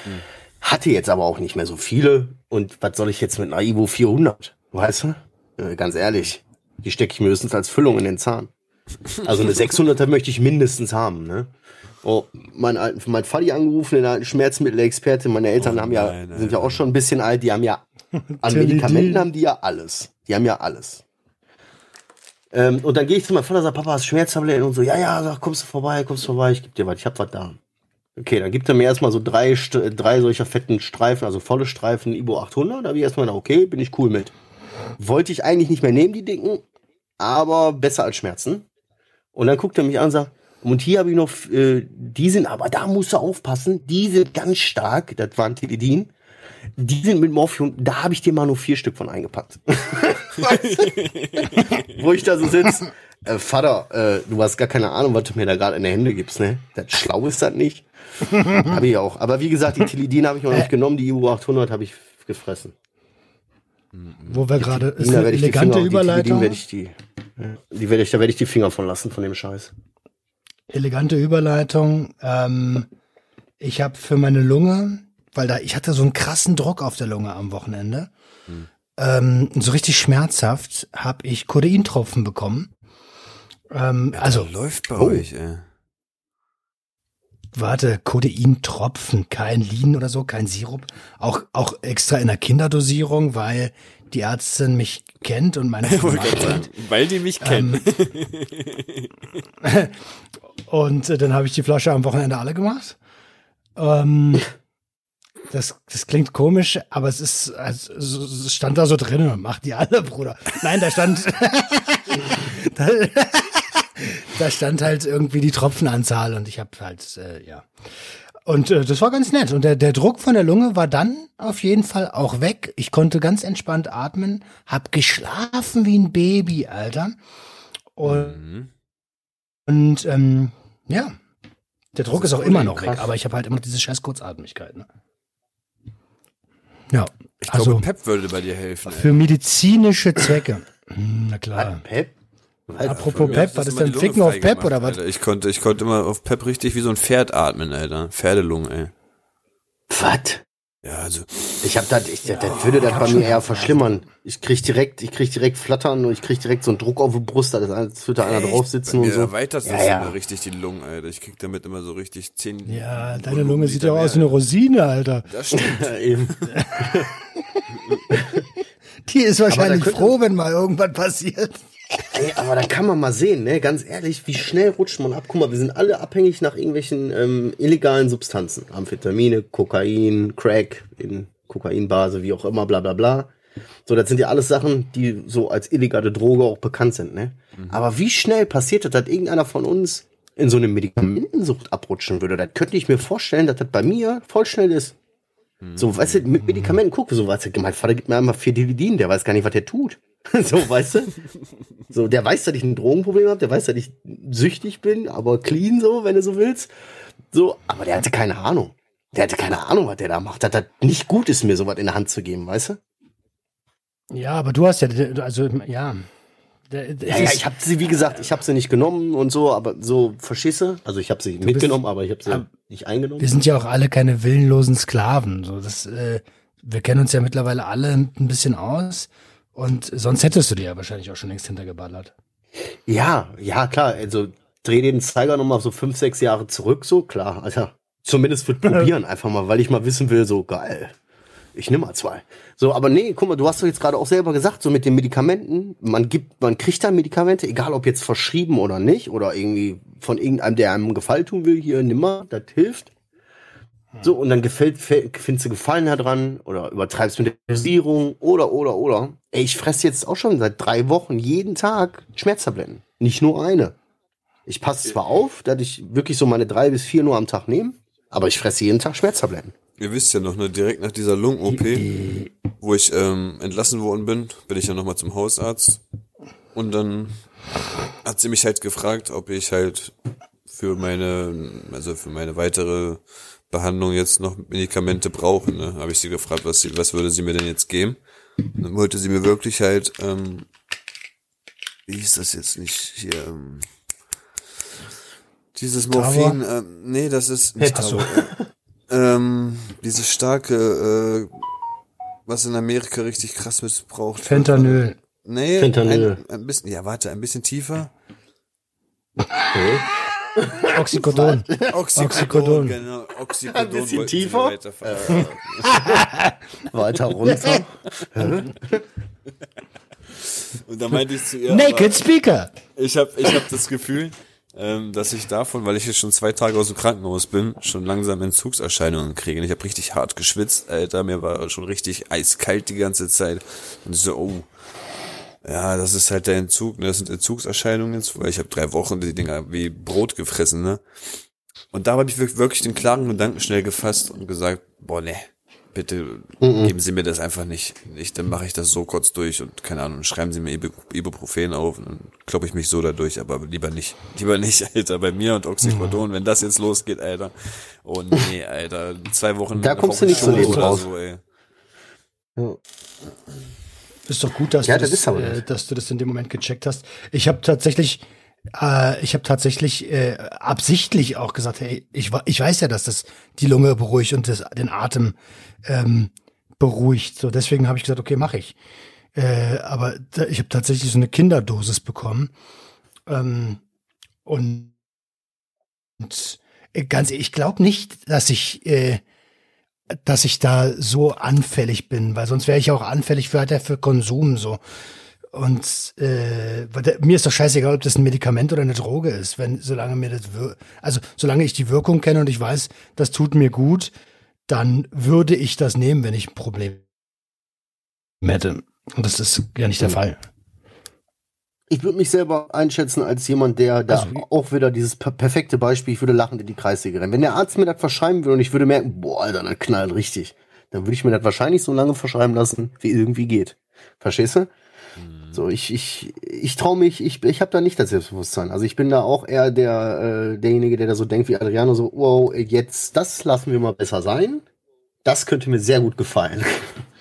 Hm. Hatte jetzt aber auch nicht mehr so viele. Und was soll ich jetzt mit einer Ivo 400? Weißt du? Äh, ganz ehrlich, die stecke ich mir höchstens als Füllung in den Zahn. Also eine 600er möchte ich mindestens haben, ne? Oh, mein alten, mein Vati angerufen, den alten Schmerzmittelexperte. Meine Eltern oh, haben ja, nein, sind ja auch schon ein bisschen alt. Die haben ja, an Medikamenten haben die ja alles. Die haben ja alles. Ähm, und dann gehe ich zu meinem Vater, sag, Papa, hast Schmerztabletten? Und so, ja, ja, sag, kommst du vorbei, kommst du vorbei, ich geb dir was, ich hab was da. Okay, dann gibt er mir erstmal so drei, drei solcher fetten Streifen, also volle Streifen Ibo 800. Da habe ich erstmal gedacht, okay, bin ich cool mit. Wollte ich eigentlich nicht mehr nehmen, die dicken, aber besser als Schmerzen. Und dann guckt er mich an und sagt, und hier habe ich noch, äh, die sind, aber da musst du aufpassen, die sind ganz stark, das waren Teledin, die sind mit Morphium, da habe ich dir mal nur vier Stück von eingepackt. Wo ich da so sitze, äh, Vater, äh, du hast gar keine Ahnung, was du mir da gerade in die Hände gibst, ne? Das schlau ist das nicht. habe ich auch. Aber wie gesagt, die Teledin habe ich noch nicht genommen, die EU 800 habe ich gefressen.
Wo wir gerade, ist eine elegante Überleitung.
Die, werde ich die, die werde ich, da werde ich die Finger von lassen, von dem Scheiß.
Elegante Überleitung. Ähm, ich habe für meine Lunge, weil da, ich hatte so einen krassen Druck auf der Lunge am Wochenende. Hm. Ähm, so richtig schmerzhaft habe ich Codeintropfen bekommen. Ähm, ja, also
läuft bei oh. euch, ey
warte, Codein-Tropfen, kein Lean oder so, kein Sirup. Auch, auch extra in der Kinderdosierung, weil die Ärztin mich kennt und meine
kennt. Weil die mich kennen.
Ähm, und äh, dann habe ich die Flasche am Wochenende alle gemacht. Ähm, das, das klingt komisch, aber es ist, also, es stand da so drin, macht die alle, Bruder. Nein, da stand, da, da stand halt irgendwie die Tropfenanzahl und ich habe halt, äh, ja. Und äh, das war ganz nett. Und der, der Druck von der Lunge war dann auf jeden Fall auch weg. Ich konnte ganz entspannt atmen, hab geschlafen wie ein Baby, Alter. Und, mhm. und ähm, ja, der Druck ist, ist auch immer noch krass. weg, aber ich habe halt immer diese scheiß Kurzatmigkeit. Ne? Ja,
ich
also
glaube, Pep würde bei dir helfen.
Für ey. medizinische Zwecke. Na klar.
Pep?
Alter, Apropos Pep, was ist denn Ficken auf Pep oder was?
Ich konnte, ich konnte immer auf Pep richtig wie so ein Pferd atmen, Alter. Pferdelungen, ey.
Was?
Ja, also.
Ich hab das, ich, das, das würde das bei mir eher verschlimmern. Ich krieg direkt, ich krieg direkt Flattern und ich krieg direkt so einen Druck auf die Brust, da wird da einer drauf sitzen und so.
erweitert das ja, ja. richtig die Lungen, Alter. Ich krieg damit immer so richtig zehn.
Ja, deine Lunge sieht ja aus wie eine Rosine, Alter.
Das stimmt.
ja, eben.
die ist wahrscheinlich froh, wenn mal irgendwas passiert.
Ey, aber da kann man mal sehen, ne? Ganz ehrlich, wie schnell rutscht man ab? Guck mal, wir sind alle abhängig nach irgendwelchen ähm, illegalen Substanzen. Amphetamine, Kokain, Crack in Kokainbase, wie auch immer, bla bla bla. So, das sind ja alles Sachen, die so als illegale Droge auch bekannt sind, ne? Mhm. Aber wie schnell passiert das, dass irgendeiner von uns in so eine Medikamentensucht abrutschen würde? Das könnte ich mir vorstellen, dass das bei mir voll schnell ist. Mhm. So, weißt du, mit Medikamenten, guck, so, weißt du, mein Vater gibt mir einmal vier Dividin, der weiß gar nicht, was der tut. so, weißt du? So, der weiß, dass ich ein Drogenproblem habe, der weiß, dass ich süchtig bin, aber clean so, wenn du so willst. So, aber der hatte keine Ahnung. Der hatte keine Ahnung, was der da macht. Dass das nicht gut ist, mir sowas in der Hand zu geben, weißt du?
Ja, aber du hast ja, also, ja.
ja, ja, ich habe sie, wie gesagt, ich habe sie nicht genommen und so, aber so verschisse. Also ich habe sie mitgenommen, bist, aber ich habe sie nicht eingenommen.
Wir sind ja auch alle keine willenlosen Sklaven. So, das, äh, wir kennen uns ja mittlerweile alle ein bisschen aus. Und sonst hättest du dir ja wahrscheinlich auch schon längst hintergeballert.
Ja, ja, klar. Also dreh den Zeiger nochmal so fünf, sechs Jahre zurück, so klar. Also zumindest für probieren einfach mal, weil ich mal wissen will, so geil. Ich nehme mal zwei. So, aber nee, guck mal, du hast doch jetzt gerade auch selber gesagt, so mit den Medikamenten, man gibt, man kriegt da Medikamente, egal ob jetzt verschrieben oder nicht, oder irgendwie von irgendeinem, der einem Gefallen tun will, hier, nimm mal, das hilft. So, und dann gefällt, findest du Gefallen daran oder übertreibst mit der Dosierung oder, oder, oder. Ey, ich fresse jetzt auch schon seit drei Wochen jeden Tag Schmerztabletten. Nicht nur eine. Ich passe zwar auf, dass ich wirklich so meine drei bis vier nur am Tag nehme, aber ich fresse jeden Tag Schmerztabletten.
Ihr wisst ja noch, ne, direkt nach dieser Lungen-OP, wo ich ähm, entlassen worden bin, bin ich ja nochmal zum Hausarzt. Und dann hat sie mich halt gefragt, ob ich halt für meine, also für meine weitere Behandlung jetzt noch Medikamente brauchen. Ne? Habe ich sie gefragt, was, sie, was würde sie mir denn jetzt geben? Und dann wollte sie mir wirklich halt, ähm, wie hieß das jetzt nicht hier, ähm, dieses Morphin, ähm, nee, das ist nicht äh, ähm, dieses starke, äh, was in Amerika richtig krass missbraucht
Fentanyl.
Nee, Fentanyl. Ein, ein bisschen, ja, warte, ein bisschen tiefer.
Okay. Oxycodon.
Oxycodon. Oxycodon. Genau. Oxycodon.
Ein bisschen tiefer. Weiter, äh, weiter runter.
Und da meinte ich zu ihr.
Naked Speaker.
Ich habe ich hab das Gefühl, ähm, dass ich davon, weil ich jetzt schon zwei Tage aus dem Krankenhaus bin, schon langsam Entzugserscheinungen kriege. Und ich habe richtig hart geschwitzt, Alter. Mir war schon richtig eiskalt die ganze Zeit. Und ich so, oh, ja, das ist halt der Entzug, ne? Das sind Entzugserscheinungen jetzt, weil ich habe drei Wochen die Dinger wie Brot gefressen, ne? Und da habe ich wirklich den klaren Gedanken schnell gefasst und gesagt, boah, ne, bitte mhm. geben Sie mir das einfach nicht. Ich, dann mache ich das so kurz durch und keine Ahnung, schreiben Sie mir Ibuprofen auf und dann kloppe ich mich so dadurch, aber lieber nicht. Lieber nicht, Alter, bei mir und Oxycodon, mhm. wenn das jetzt losgeht, Alter. Oh nee, Alter, zwei Wochen.
Da kommst du nicht so lebend raus. So, ey.
Ja. Ist doch gut, dass, ja, du das, das äh, dass du das in dem Moment gecheckt hast. Ich habe tatsächlich, äh, ich habe tatsächlich äh, absichtlich auch gesagt, hey, ich, ich weiß ja, dass das die Lunge beruhigt und das, den Atem ähm, beruhigt. So, deswegen habe ich gesagt, okay, mache ich. Äh, aber da, ich habe tatsächlich so eine Kinderdosis bekommen. Ähm, und, und äh, ganz, ich glaube nicht, dass ich äh, dass ich da so anfällig bin, weil sonst wäre ich auch anfällig für, halt für Konsum so. Und äh, mir ist doch scheißegal, ob das ein Medikament oder eine Droge ist, wenn solange mir das also solange ich die Wirkung kenne und ich weiß, das tut mir gut, dann würde ich das nehmen, wenn ich ein Problem hätte. Und das ist ja nicht der mhm. Fall
ich würde mich selber einschätzen als jemand, der da also, auch wieder dieses per perfekte Beispiel, ich würde lachend in die Kreissäge rennen. Wenn der Arzt mir das verschreiben würde und ich würde merken, boah, Alter, das knallt richtig, dann würde ich mir das wahrscheinlich so lange verschreiben lassen, wie irgendwie geht. Verstehst du? Mhm. So, ich, ich, ich traue mich, ich, ich habe da nicht das Selbstbewusstsein. Also ich bin da auch eher der, äh, derjenige, der da so denkt wie Adriano, so, wow, jetzt, das lassen wir mal besser sein. Das könnte mir sehr gut gefallen.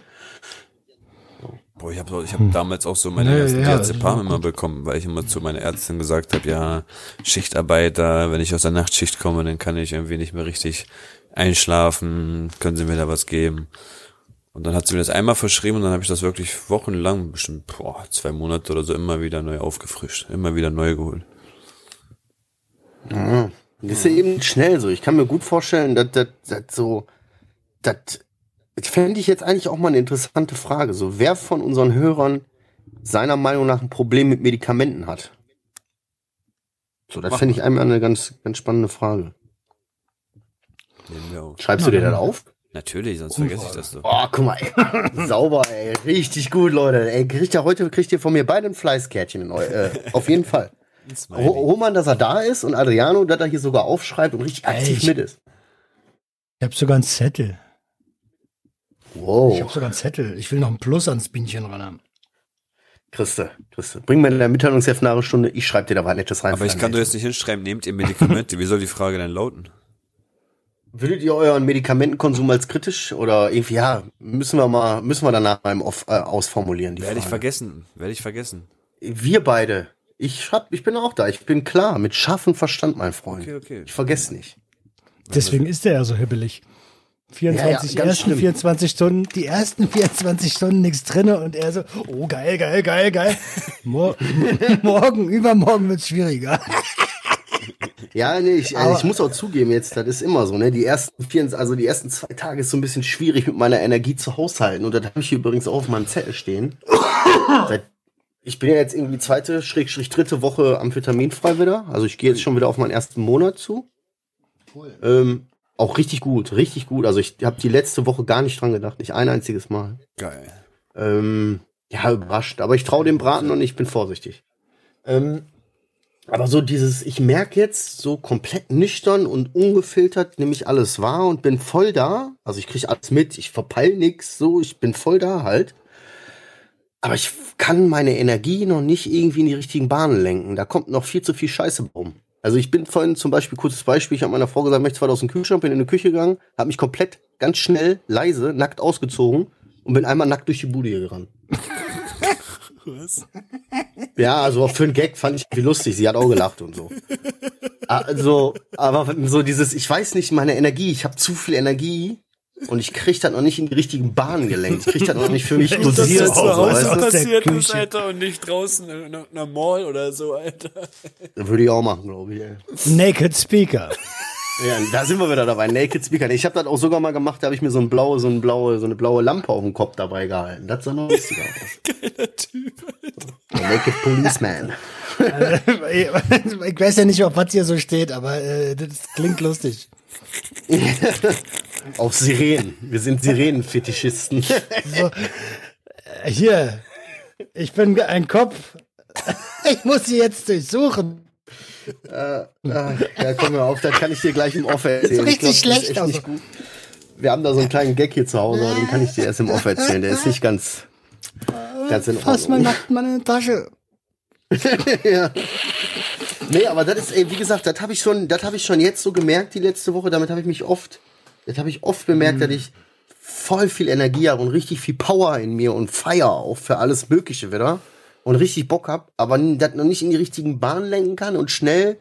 Boah, ich habe ich hab hm. damals auch so meine nee, ersten ja, Diazepam immer bekommen, weil ich immer zu meiner Ärztin gesagt habe, ja, Schichtarbeiter, wenn ich aus der Nachtschicht komme, dann kann ich irgendwie nicht mehr richtig einschlafen, können Sie mir da was geben? Und dann hat sie mir das einmal verschrieben und dann habe ich das wirklich wochenlang, bestimmt boah, zwei Monate oder so, immer wieder neu aufgefrischt, immer wieder neu geholt.
Ja, das ist ja eben schnell so. Ich kann mir gut vorstellen, dass das so, das fände ich jetzt eigentlich auch mal eine interessante Frage. So, wer von unseren Hörern seiner Meinung nach ein Problem mit Medikamenten hat. So, das finde ich einmal eine ganz, ganz spannende Frage. Schreibst du dir das auf?
Natürlich, sonst vergesse ich das doch.
Oh, guck mal, ey. sauber, ey, richtig gut, Leute. Ey, kriegt ja heute kriegt ihr von mir beide ein Fleißkärtchen, in äh, auf jeden Fall. Roman, dass er da ist und Adriano, dass er hier sogar aufschreibt und richtig aktiv
Echt?
mit ist.
Ich habe sogar einen Zettel.
Wow.
Ich habe sogar einen Zettel. Ich will noch ein Plus ans Bienchen ran haben.
Christe, Christe, bring mir in der Mitteilungsheft eine Stunde, ich schreibe dir da was Nettes rein.
Aber ich kann doch jetzt nicht hinschreiben, nehmt ihr Medikamente. Wie soll die Frage denn lauten?
Würdet ihr euren Medikamentenkonsum als kritisch oder irgendwie, ja, müssen wir mal, müssen wir danach mal im Off, äh, ausformulieren, die
Werde ich
Frage.
vergessen. Werde ich vergessen.
Wir beide. Ich schreib, ich bin auch da, ich bin klar, mit scharfem Verstand, mein Freund.
Okay, okay.
Ich vergesse nicht.
Deswegen ist der ja so hibbelig. 24,
Ja, ja,
ersten
schlimm.
24 Stunden, die ersten 24 Stunden nichts drinne und er so, oh geil, geil, geil, geil. Mor morgen, übermorgen wird's schwieriger.
Ja, nee, ich, also ich muss auch zugeben, jetzt, das ist immer so, ne? Die ersten vier, also die ersten zwei Tage ist so ein bisschen schwierig mit meiner Energie zu haushalten. Und das habe ich hier übrigens auch auf meinem Zettel stehen. Seit, ich bin ja jetzt irgendwie zweite, schrägstrich dritte Woche amphetaminfrei wieder. Also ich gehe jetzt schon wieder auf meinen ersten Monat zu. Ähm, auch richtig gut, richtig gut. Also ich habe die letzte Woche gar nicht dran gedacht, nicht ein einziges Mal.
Geil.
Ähm, ja, überrascht. Aber ich traue dem Braten und ich bin vorsichtig. Ähm, aber so dieses, ich merke jetzt so komplett nüchtern und ungefiltert, nehme ich alles wahr und bin voll da. Also ich kriege alles mit, ich verpeil nix, so, ich bin voll da halt. Aber ich kann meine Energie noch nicht irgendwie in die richtigen Bahnen lenken. Da kommt noch viel zu viel Scheiße rum. Also ich bin vorhin zum Beispiel, kurzes Beispiel, ich habe meiner Frau gesagt, ich möchte zwar aus dem Kühlschrank, bin in die Küche gegangen, habe mich komplett ganz schnell, leise, nackt ausgezogen und bin einmal nackt durch die Bude hier gerannt.
Was?
Ja, also für einen Gag fand ich irgendwie lustig. Sie hat auch gelacht und so. Also, aber so dieses, ich weiß nicht, meine Energie, ich habe zu viel Energie und ich krieg das noch nicht in die richtigen Bahnen gelenkt. Ich krieg das noch nicht für mich
Das
dosiert.
ist
So,
zu Hause
weißt du?
passiert ist. Alter, und nicht draußen in einer Mall oder so, Alter.
Würde ich auch machen, glaube ich. Ey.
Naked Speaker.
Ja, da sind wir wieder dabei. Naked Speaker. Ich habe das auch sogar mal gemacht, da habe ich mir so, ein blaue, so, ein blaue, so eine blaue Lampe auf dem Kopf dabei gehalten. Das sah noch lustiger aus.
Geiler Typ.
Der Naked Policeman.
ich weiß ja nicht, auf was hier so steht, aber äh, das klingt lustig.
Auf Sirenen. Wir sind Sirenenfetischisten.
So, äh, hier, ich bin ein Kopf. Ich muss sie jetzt durchsuchen.
Ah, ja, komm mir auf, das kann ich dir gleich im Off erzählen.
richtig
glaub, das ist
schlecht,
echt
also.
nicht gut. Wir haben da so einen kleinen Gag hier zu Hause, aber den kann ich dir erst im Off erzählen. Der ist nicht ganz, ganz in
Fass mal
Ordnung.
nackt mal in die Tasche.
ja. Nee, aber das ist, ey, wie gesagt, das habe ich schon, das habe ich schon jetzt so gemerkt die letzte Woche. Damit habe ich mich oft, das habe ich oft bemerkt, dass ich voll viel Energie habe und richtig viel Power in mir und Feier auch für alles Mögliche wieder und richtig Bock hab, aber das noch nicht in die richtigen Bahnen lenken kann und schnell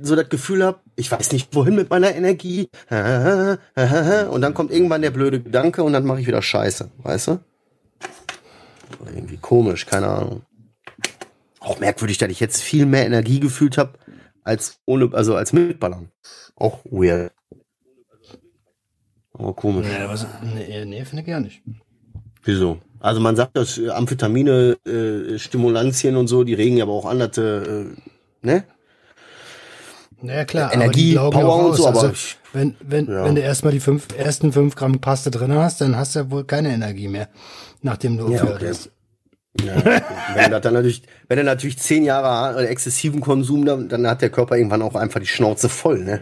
so das Gefühl hab, ich weiß nicht wohin mit meiner Energie und dann kommt irgendwann der blöde Gedanke und dann mache ich wieder Scheiße, weißt du? Irgendwie komisch, keine Ahnung. Auch merkwürdig, dass ich jetzt viel mehr Energie gefühlt habe als ohne, also als mitballern. Auch weird. Aber komisch.
Nee, was, nee, nee finde ich gar nicht.
Wieso? Also man sagt, dass äh, Amphetamine, äh, Stimulantien und so, die regen ja aber auch andere, äh, ne?
Naja, klar.
Energie,
ja
Power und so, aber
also, wenn, wenn,
Ja.
wenn du erstmal die fünf, ersten fünf Gramm Paste drin hast, dann hast du ja wohl keine Energie mehr, nachdem du
Ja, okay.
hast.
Ja, wenn er dann natürlich, wenn er natürlich zehn Jahre exzessiven Konsum, dann, dann hat der Körper irgendwann auch einfach die Schnauze voll, ne?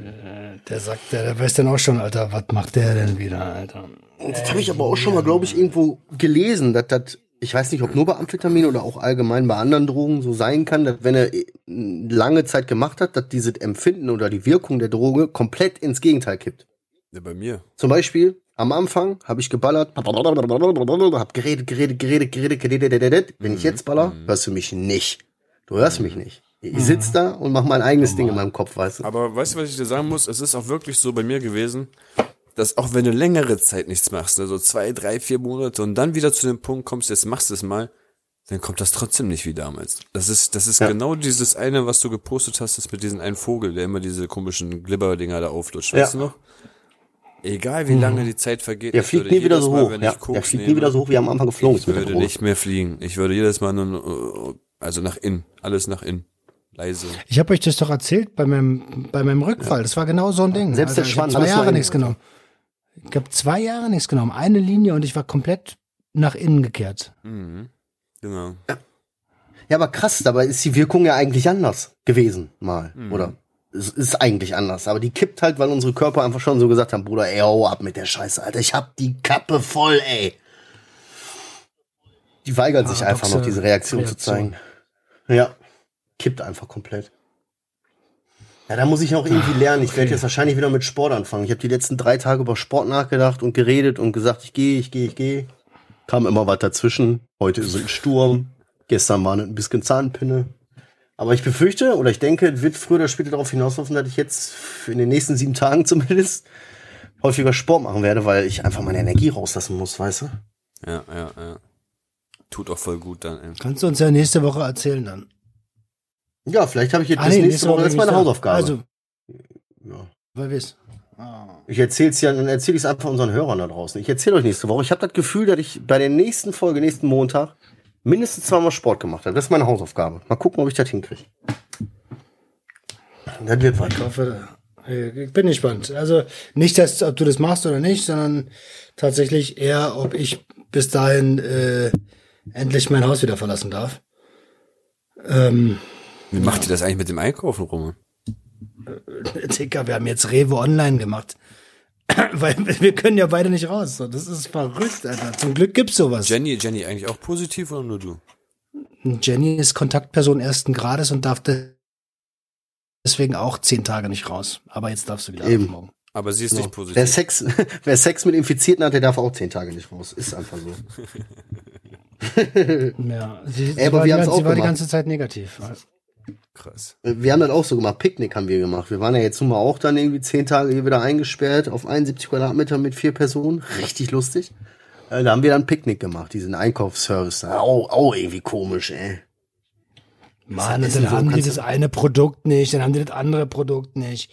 Der sagt, der, der weiß dann auch schon, Alter, was macht der denn wieder, Alter?
Und das habe ich aber auch schon mal, glaube ich, irgendwo gelesen, dass das, ich weiß nicht, ob nur bei Amphetamin oder auch allgemein bei anderen Drogen so sein kann, dass wenn er äh, lange Zeit gemacht hat, dass dieses Empfinden oder die Wirkung der Droge komplett ins Gegenteil kippt.
Ja, bei mir.
Zum Beispiel, am Anfang habe ich geballert, hab geredet, geredet, geredet, geredet, geredet, geredet. Wenn ich jetzt baller, hörst du mich nicht. Du hörst mich nicht. Ich sitz da und mach mein eigenes Ding in meinem Kopf, weißt du?
Aber weißt du, was ich dir sagen muss? Es ist auch wirklich so bei mir gewesen, dass auch wenn du längere Zeit nichts machst, also zwei, drei, vier Monate und dann wieder zu dem Punkt kommst, jetzt machst du es mal, dann kommt das trotzdem nicht wie damals. Das ist, das ist
Ja.
genau dieses eine, was du gepostet hast, das mit diesem einen Vogel, der immer diese komischen Glibberdinger da auflutscht.
Ja.
Weißt du noch? Egal wie lange die Zeit vergeht.
Der fliegt nie wieder so
Mal,
hoch. Ja, der fliegt nie wieder so hoch, wie am Anfang geflogen ist
Ich würde nicht mehr fliegen. Ich würde jedes Mal nur, äh, also nach innen. Alles nach innen. Leise.
Ich habe euch das doch erzählt bei meinem, bei meinem Rückfall. Das war genau so ein Ding.
Selbst der
ich
Schwanz,
habe zwei Jahre
nach
nichts genommen. Ich habe zwei Jahre nichts genommen. Eine Linie und ich war komplett nach innen gekehrt.
Mhm. Genau.
Ja, aber krass, dabei ist die Wirkung ja eigentlich anders gewesen, mal,
Mhm.
oder? Es ist eigentlich anders, aber die kippt halt, weil unsere Körper einfach schon so gesagt haben, Bruder, ey, hau ab mit der Scheiße, Alter, ich hab die Kappe voll, ey. Die weigert sich einfach noch, diese Reaktion, zu
Reaktion.
zeigen. Ja, kippt einfach komplett. Ja, da muss ich auch irgendwie lernen. Ich werde jetzt wahrscheinlich wieder mit Sport anfangen. Ich habe die letzten drei Tage über Sport nachgedacht und geredet und gesagt, ich gehe, ich gehe, ich gehe. Kam immer was dazwischen. Heute ist ein Sturm. Gestern war ein bisschen Zahnpinne. Aber ich befürchte oder ich denke, es wird früher oder später darauf hinauslaufen, dass ich jetzt in den nächsten sieben Tagen zumindest häufiger Sport machen werde, weil ich einfach meine Energie rauslassen muss, weißt du?
Ja, ja, ja. Tut auch voll gut dann, ey.
Kannst du uns ja nächste Woche erzählen dann.
Ja, vielleicht habe ich jetzt
Ah,
bis
nee,
nächste Woche, das ist meine
da.
Hausaufgabe.
Also,
ja.
weil wir's.
Ich erzähl's ja, dann erzähle ich es einfach unseren Hörern da draußen. Ich erzähle euch nächste Woche. Ich habe das Gefühl, dass ich bei der nächsten Folge, nächsten Montag, mindestens zweimal Sport gemacht habe. Das ist meine Hausaufgabe. Mal gucken, ob ich das hinkriege. Das wird was.
Ich hoffe, ich bin gespannt. Also nicht, dass, ob du das machst oder nicht, sondern tatsächlich eher, ob ich bis dahin äh, endlich mein Haus wieder verlassen darf. Ähm,
Wie macht ihr das eigentlich mit dem Einkaufen rum?
Dicker, wir haben jetzt Rewe online gemacht. Weil wir können ja beide nicht raus. Das ist verrückt, Alter. Zum Glück gibt's sowas.
Jenny, Jenny eigentlich auch positiv oder nur du?
Jenny ist Kontaktperson ersten Grades und darf deswegen auch zehn Tage nicht raus. Aber jetzt darfst du wieder
Eben.
ab morgen.
Aber sie ist
So.
nicht
Wer
positiv.
Sex, wer Sex mit Infizierten hat, der darf auch zehn Tage nicht raus. Ist einfach so.
Ja, sie,
Ey, aber
sie, war,
wir
die,
haben's
ganze-
auch
sie war die ganze Zeit negativ.
Krass.
Wir haben das auch so gemacht. Picknick haben wir gemacht. Wir waren ja jetzt nun mal auch dann irgendwie zehn Tage hier wieder eingesperrt auf 71 Quadratmeter mit vier Personen. Richtig lustig. Äh, Da haben wir dann Picknick gemacht, diesen Einkaufsservice. Au, au, irgendwie komisch, ey.
Mann, dann
so,
haben die das eine Produkt nicht, dann haben die das andere Produkt nicht.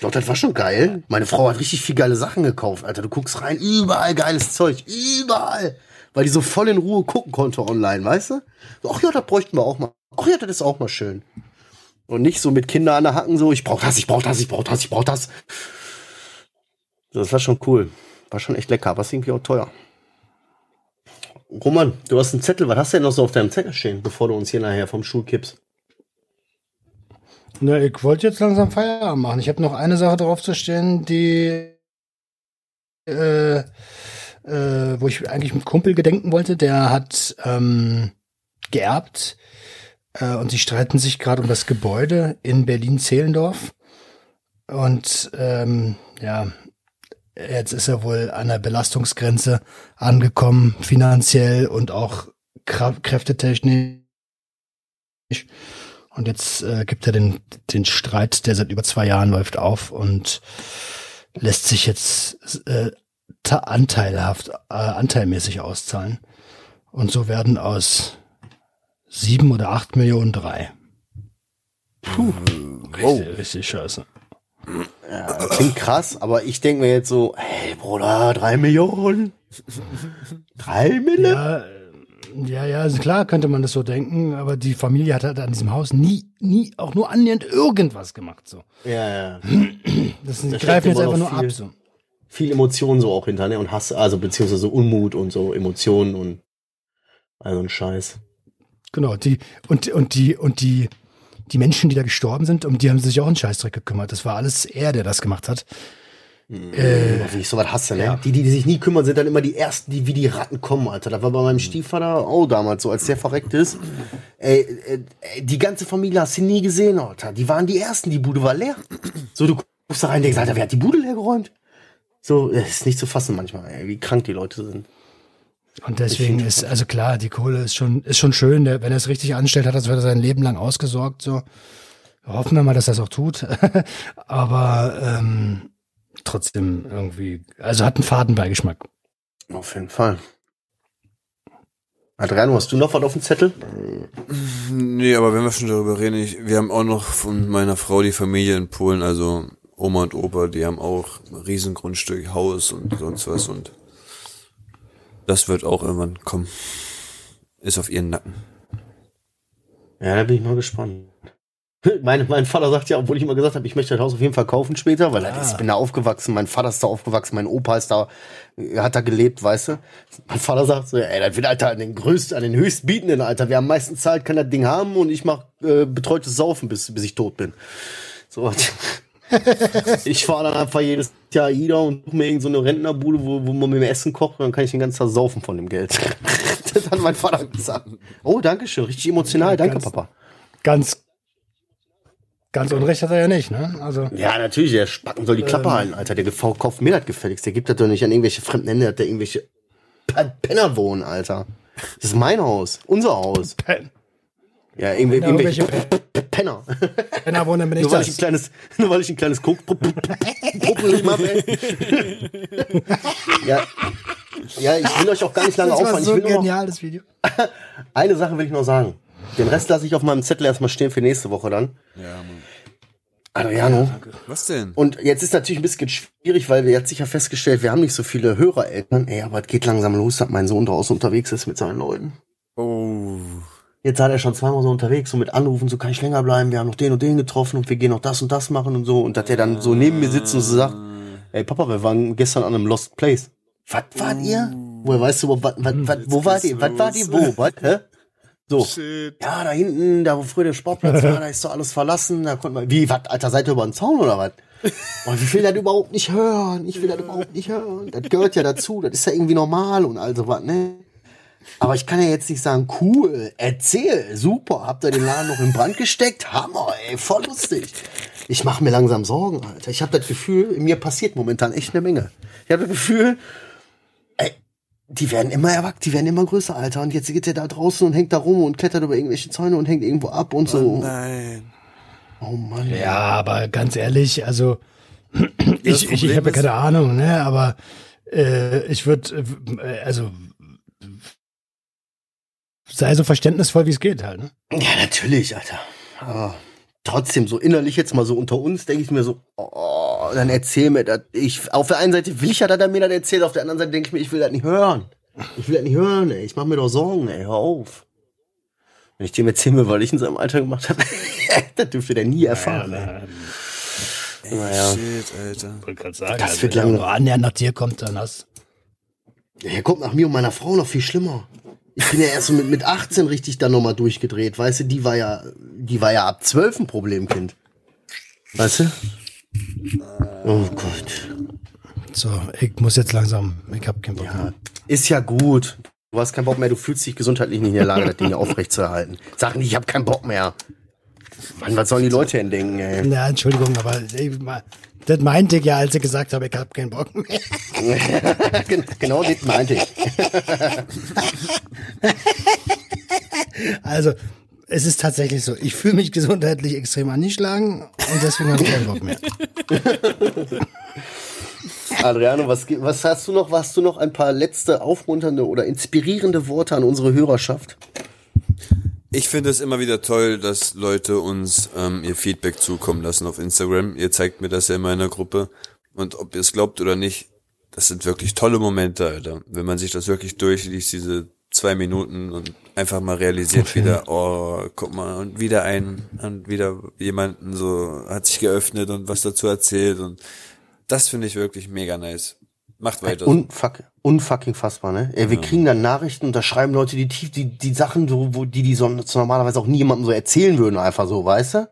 Doch, das war schon geil. Meine Frau hat richtig viel geile Sachen gekauft, Alter. Du guckst rein, überall geiles Zeug. Überall. Weil die so voll in Ruhe gucken konnte online, weißt du? Ach ja, das bräuchten wir auch mal. Ach ja, das ist auch mal schön. Und nicht so mit Kindern an der Hacken so, ich brauch das, ich brauch das, ich brauch das, ich brauch das. Das war schon cool. War schon echt lecker, aber ist irgendwie auch teuer. Roman, du hast einen Zettel. Was hast du denn noch so auf deinem Zettel stehen, bevor du uns hier nachher vom Stuhl kippst?
Na, ich wollte jetzt langsam Feierabend machen. Ich habe noch eine Sache drauf zu stehen, die äh, äh, wo ich eigentlich mit Kumpel gedenken wollte. Der hat ähm, geerbt äh, und sie streiten sich gerade um das Gebäude in Berlin-Zehlendorf. Und ähm, ja, jetzt ist er wohl an der Belastungsgrenze angekommen, finanziell und auch kräftetechnisch. Und jetzt äh, gibt er den, den Streit, der seit über zwei Jahren läuft, auf und lässt sich jetzt äh, anteilhaft, äh, anteilmäßig auszahlen. Und so werden aus sieben oder acht Millionen drei. Puh, richtig, richtig scheiße.
Ja, klingt krass, aber ich denke mir jetzt so, hey Bruder, drei Millionen? Drei?
Ja, äh, ja, ja, also klar könnte man das so denken, aber die Familie hat halt an diesem Haus nie, nie auch nur annähernd irgendwas gemacht. So.
Ja, ja.
Das, die
Da steckt
greifen jetzt einfach nur
viel.
ab. So.
Viel Emotionen so auch hinter, ne? Und Hass, also beziehungsweise Unmut und so Emotionen und also ein Scheiß.
Genau, die und und die und die die Menschen, die da gestorben sind, um die haben sie sich auch einen Scheißdreck gekümmert. Das war alles er, der das gemacht hat.
Äh, wie ich sowas hasse, ne?
ja.
Die, die, die sich nie kümmern, sind dann immer die ersten, die wie die Ratten kommen, Alter. Das war bei meinem Stiefvater auch damals so, als der verreckt ist. Ey, äh, ey, die ganze Familie hast du nie gesehen, Alter. Die waren die ersten, die Bude war leer. So, du guckst da rein denkst, Alter, wer hat die Bude leer geräumt? So, das ist nicht zu fassen manchmal, ey, wie krank die Leute sind.
Und deswegen ist, also klar, die Kohle ist schon, ist schon schön. Der, wenn er es richtig anstellt, hat er es sein Leben lang ausgesorgt. So. Hoffen wir mal, dass er es auch tut. Aber ähm, trotzdem irgendwie, also hat einen Fadenbeigeschmack.
Auf jeden Fall. Adriano, hast du noch was auf dem Zettel?
Nee, aber wenn wir schon darüber reden, ich, wir haben auch noch von meiner Frau die Familie in Polen, also Oma und Opa, die haben auch ein Riesengrundstück, Haus und sonst was und das wird auch irgendwann kommen. Ist auf ihren Nacken.
Ja, da bin ich mal gespannt. Mein, mein Vater sagt ja, obwohl ich immer gesagt habe, ich möchte das Haus auf jeden Fall kaufen später, weil ah. ich bin da aufgewachsen, mein Vater ist da aufgewachsen, mein Opa ist da, hat da gelebt, weißt du. Mein Vater sagt so, ey, das wird Alter an den größten, an den höchstbietenden, Alter. Wer am meisten zahlt, kann das Ding haben und ich mach äh, betreutes Saufen, bis, bis ich tot bin. So. ich fahre dann einfach jedes Jahr Ida und suche mir irgendeine so Rentnerbude, wo, wo man mit dem Essen kocht und dann kann ich den ganzen Tag saufen von dem Geld. das hat mein Vater gesagt. Oh, danke schön, richtig emotional, danke
ganz,
Papa.
Ganz, Ganz Unrecht hat er ja nicht, ne? Also,
ja, natürlich, der Spacken soll die Klappe ähm, halten, Alter. Der kauft mir das gefälligst. Der gibt das doch nicht an irgendwelche fremden Hände, hat der irgendwelche Penner wohnen, Alter. Das ist mein Haus, unser Haus. Pen ja, irgendwie, irgendwelche Penner.
Penner wohnen bin ich
nur, weil ich ein kleines, nur weil ich ein kleines habe, ja. ja, ich will euch auch gar nicht lange aufhalten.
Das war so ein geniales Video.
Eine Sache will ich noch sagen. Den Rest lasse ich auf meinem Zettel erstmal stehen für nächste Woche dann.
Ja, Mann.
Adriano.
Was denn?
Und jetzt ist natürlich ein bisschen schwierig, weil wir jetzt sicher festgestellt, wir haben nicht so viele Hörereltern. Ey, aber es geht langsam los, dass mein Sohn draußen unterwegs ist mit seinen Leuten.
Oh.
Jetzt hat er schon zweimal so unterwegs, so mit Anrufen, so kann ich länger bleiben, wir haben noch den und den getroffen und wir gehen noch das und das machen und so. Und dass er dann so neben mir sitzt und so sagt, ey Papa, wir waren gestern an einem Lost Place. Was wart ihr? Woher weißt du, wo, wat, wat, wat, wo wart ihr? Was wart ihr wo? Was? Hä? So. Shit. Ja, da hinten, da wo früher der Sportplatz war, da ist doch alles verlassen. Da konnte man. Wie, was, Alter, seid ihr über den Zaun oder was? Oh, ich will das überhaupt nicht hören. Ich will das überhaupt nicht hören. Das gehört ja dazu. Das ist ja irgendwie normal und also was, ne? Aber ich kann ja jetzt nicht sagen, cool, erzähl, super, habt ihr den Laden noch in Brand gesteckt? Hammer, ey, voll lustig. Ich mache mir langsam Sorgen, Alter. Ich habe das Gefühl, mir passiert momentan echt eine Menge. Ich habe das Gefühl, ey, die werden immer erwachsen, die werden immer größer, Alter. Und jetzt geht der da draußen und hängt da rum und klettert über irgendwelche Zäune und hängt irgendwo ab und so.
Oh nein.
Oh Mann.
Ja, aber ganz ehrlich, also ich, ich, ich habe keine Ahnung, ne, aber äh, ich würde, äh, also sei so verständnisvoll, wie es geht halt, ne?
Ja, natürlich, Alter. Aber trotzdem, so innerlich jetzt mal so unter uns, denke ich mir so, oh, dann erzähl mir das. Ich, auf der einen Seite will ich ja, dass er mir das erzählt, auf der anderen Seite denke ich mir, ich will das nicht hören. Ich will das nicht hören, ey. Ich mach mir doch Sorgen, ey. Hör auf. Wenn ich dem erzählen will, weil ich in seinem Alter gemacht habe, das dürfte der nie erfahren,
naja, ey. Naja. Shit, Alter.
Ich wollte gerade sagen,
das
also,
wird lange
noch annähernd nach dir kommt, dann hast
ja, er kommt nach mir und meiner Frau noch viel schlimmer. Ich bin ja erst so mit, mit 18 richtig dann nochmal durchgedreht. Weißt du, die war ja, die war ja ab 12 ein Problemkind. Weißt du? Oh Gott.
So, ich muss jetzt langsam, ich hab keinen Bock
ja, mehr. Ist ja gut. Du hast keinen Bock mehr, du fühlst dich gesundheitlich nicht in der Lage, das Ding aufrechtzuerhalten. Sag nicht, ich hab keinen Bock mehr. Mann, was sollen die Leute denn denken, ey?
Ja, Entschuldigung, aber ey, das meinte ich ja, als ich gesagt habe, ich hab keinen Bock mehr.
genau das meinte ich.
also, es ist tatsächlich so. Ich fühle mich gesundheitlich extrem angeschlagen und deswegen habe ich keinen Bock mehr.
Adriano, was, was hast du noch? Hast du noch ein paar letzte aufmunternde oder inspirierende Worte an unsere Hörerschaft?
Ich finde es immer wieder toll, dass Leute uns ähm, ihr Feedback zukommen lassen auf Instagram. Ihr zeigt mir das ja in der Gruppe. Und ob ihr es glaubt oder nicht, das sind wirklich tolle Momente, Alter. Wenn man sich das wirklich durchliest, diese zwei Minuten und einfach mal realisiert okay. wieder, oh, guck mal, und wieder ein, und wieder jemanden so, hat sich geöffnet und was dazu erzählt und das finde ich wirklich mega nice. Macht weiter.
Unfuck, unfucking fassbar, ne? Ey, wir ja. kriegen dann Nachrichten und da schreiben Leute die tief, die, die Sachen, so, wo die, die sonst normalerweise auch niemandem so erzählen würden, einfach so, weißt du?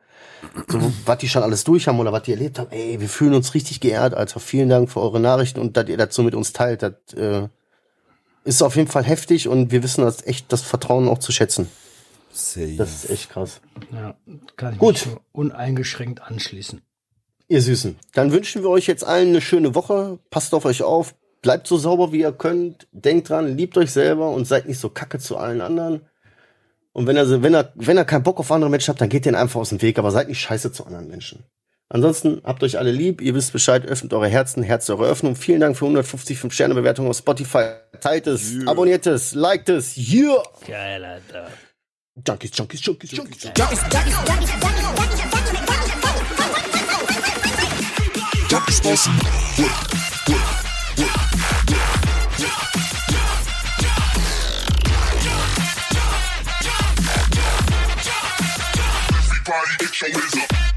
So, was die schon alles durch haben oder was die erlebt haben. Ey, wir fühlen uns richtig geehrt, Alter. Vielen Dank für eure Nachrichten und dass ihr dazu mit uns teilt. Das äh, ist auf jeden Fall heftig und wir wissen das echt, das Vertrauen auch zu schätzen. Safe. Das ist echt krass.
Ja, kann ich Gut. mich uneingeschränkt anschließen.
Ihr Süßen, dann wünschen wir euch jetzt allen eine schöne Woche. Passt auf euch auf. Bleibt so sauber, wie ihr könnt. Denkt dran, liebt euch selber und seid nicht so kacke zu allen anderen. Und wenn ihr, wenn ihr, wenn ihr keinen Bock auf andere Menschen habt, dann geht denen einfach aus dem Weg, aber seid nicht scheiße zu anderen Menschen. Ansonsten habt euch alle lieb, ihr wisst Bescheid, öffnet eure Herzen, Herz eure Öffnung. Vielen Dank für 150 5-Sterne-Bewertungen auf Spotify. Teilt es, yeah. abonniert es, liked es, yeah!
Geil, Alter.
Junkies, Junkies, Junkies, Junkies. Junkies, Junkies, Junkies, Junkies, Junkies, Junkies.
Work. Everybody get your hands up.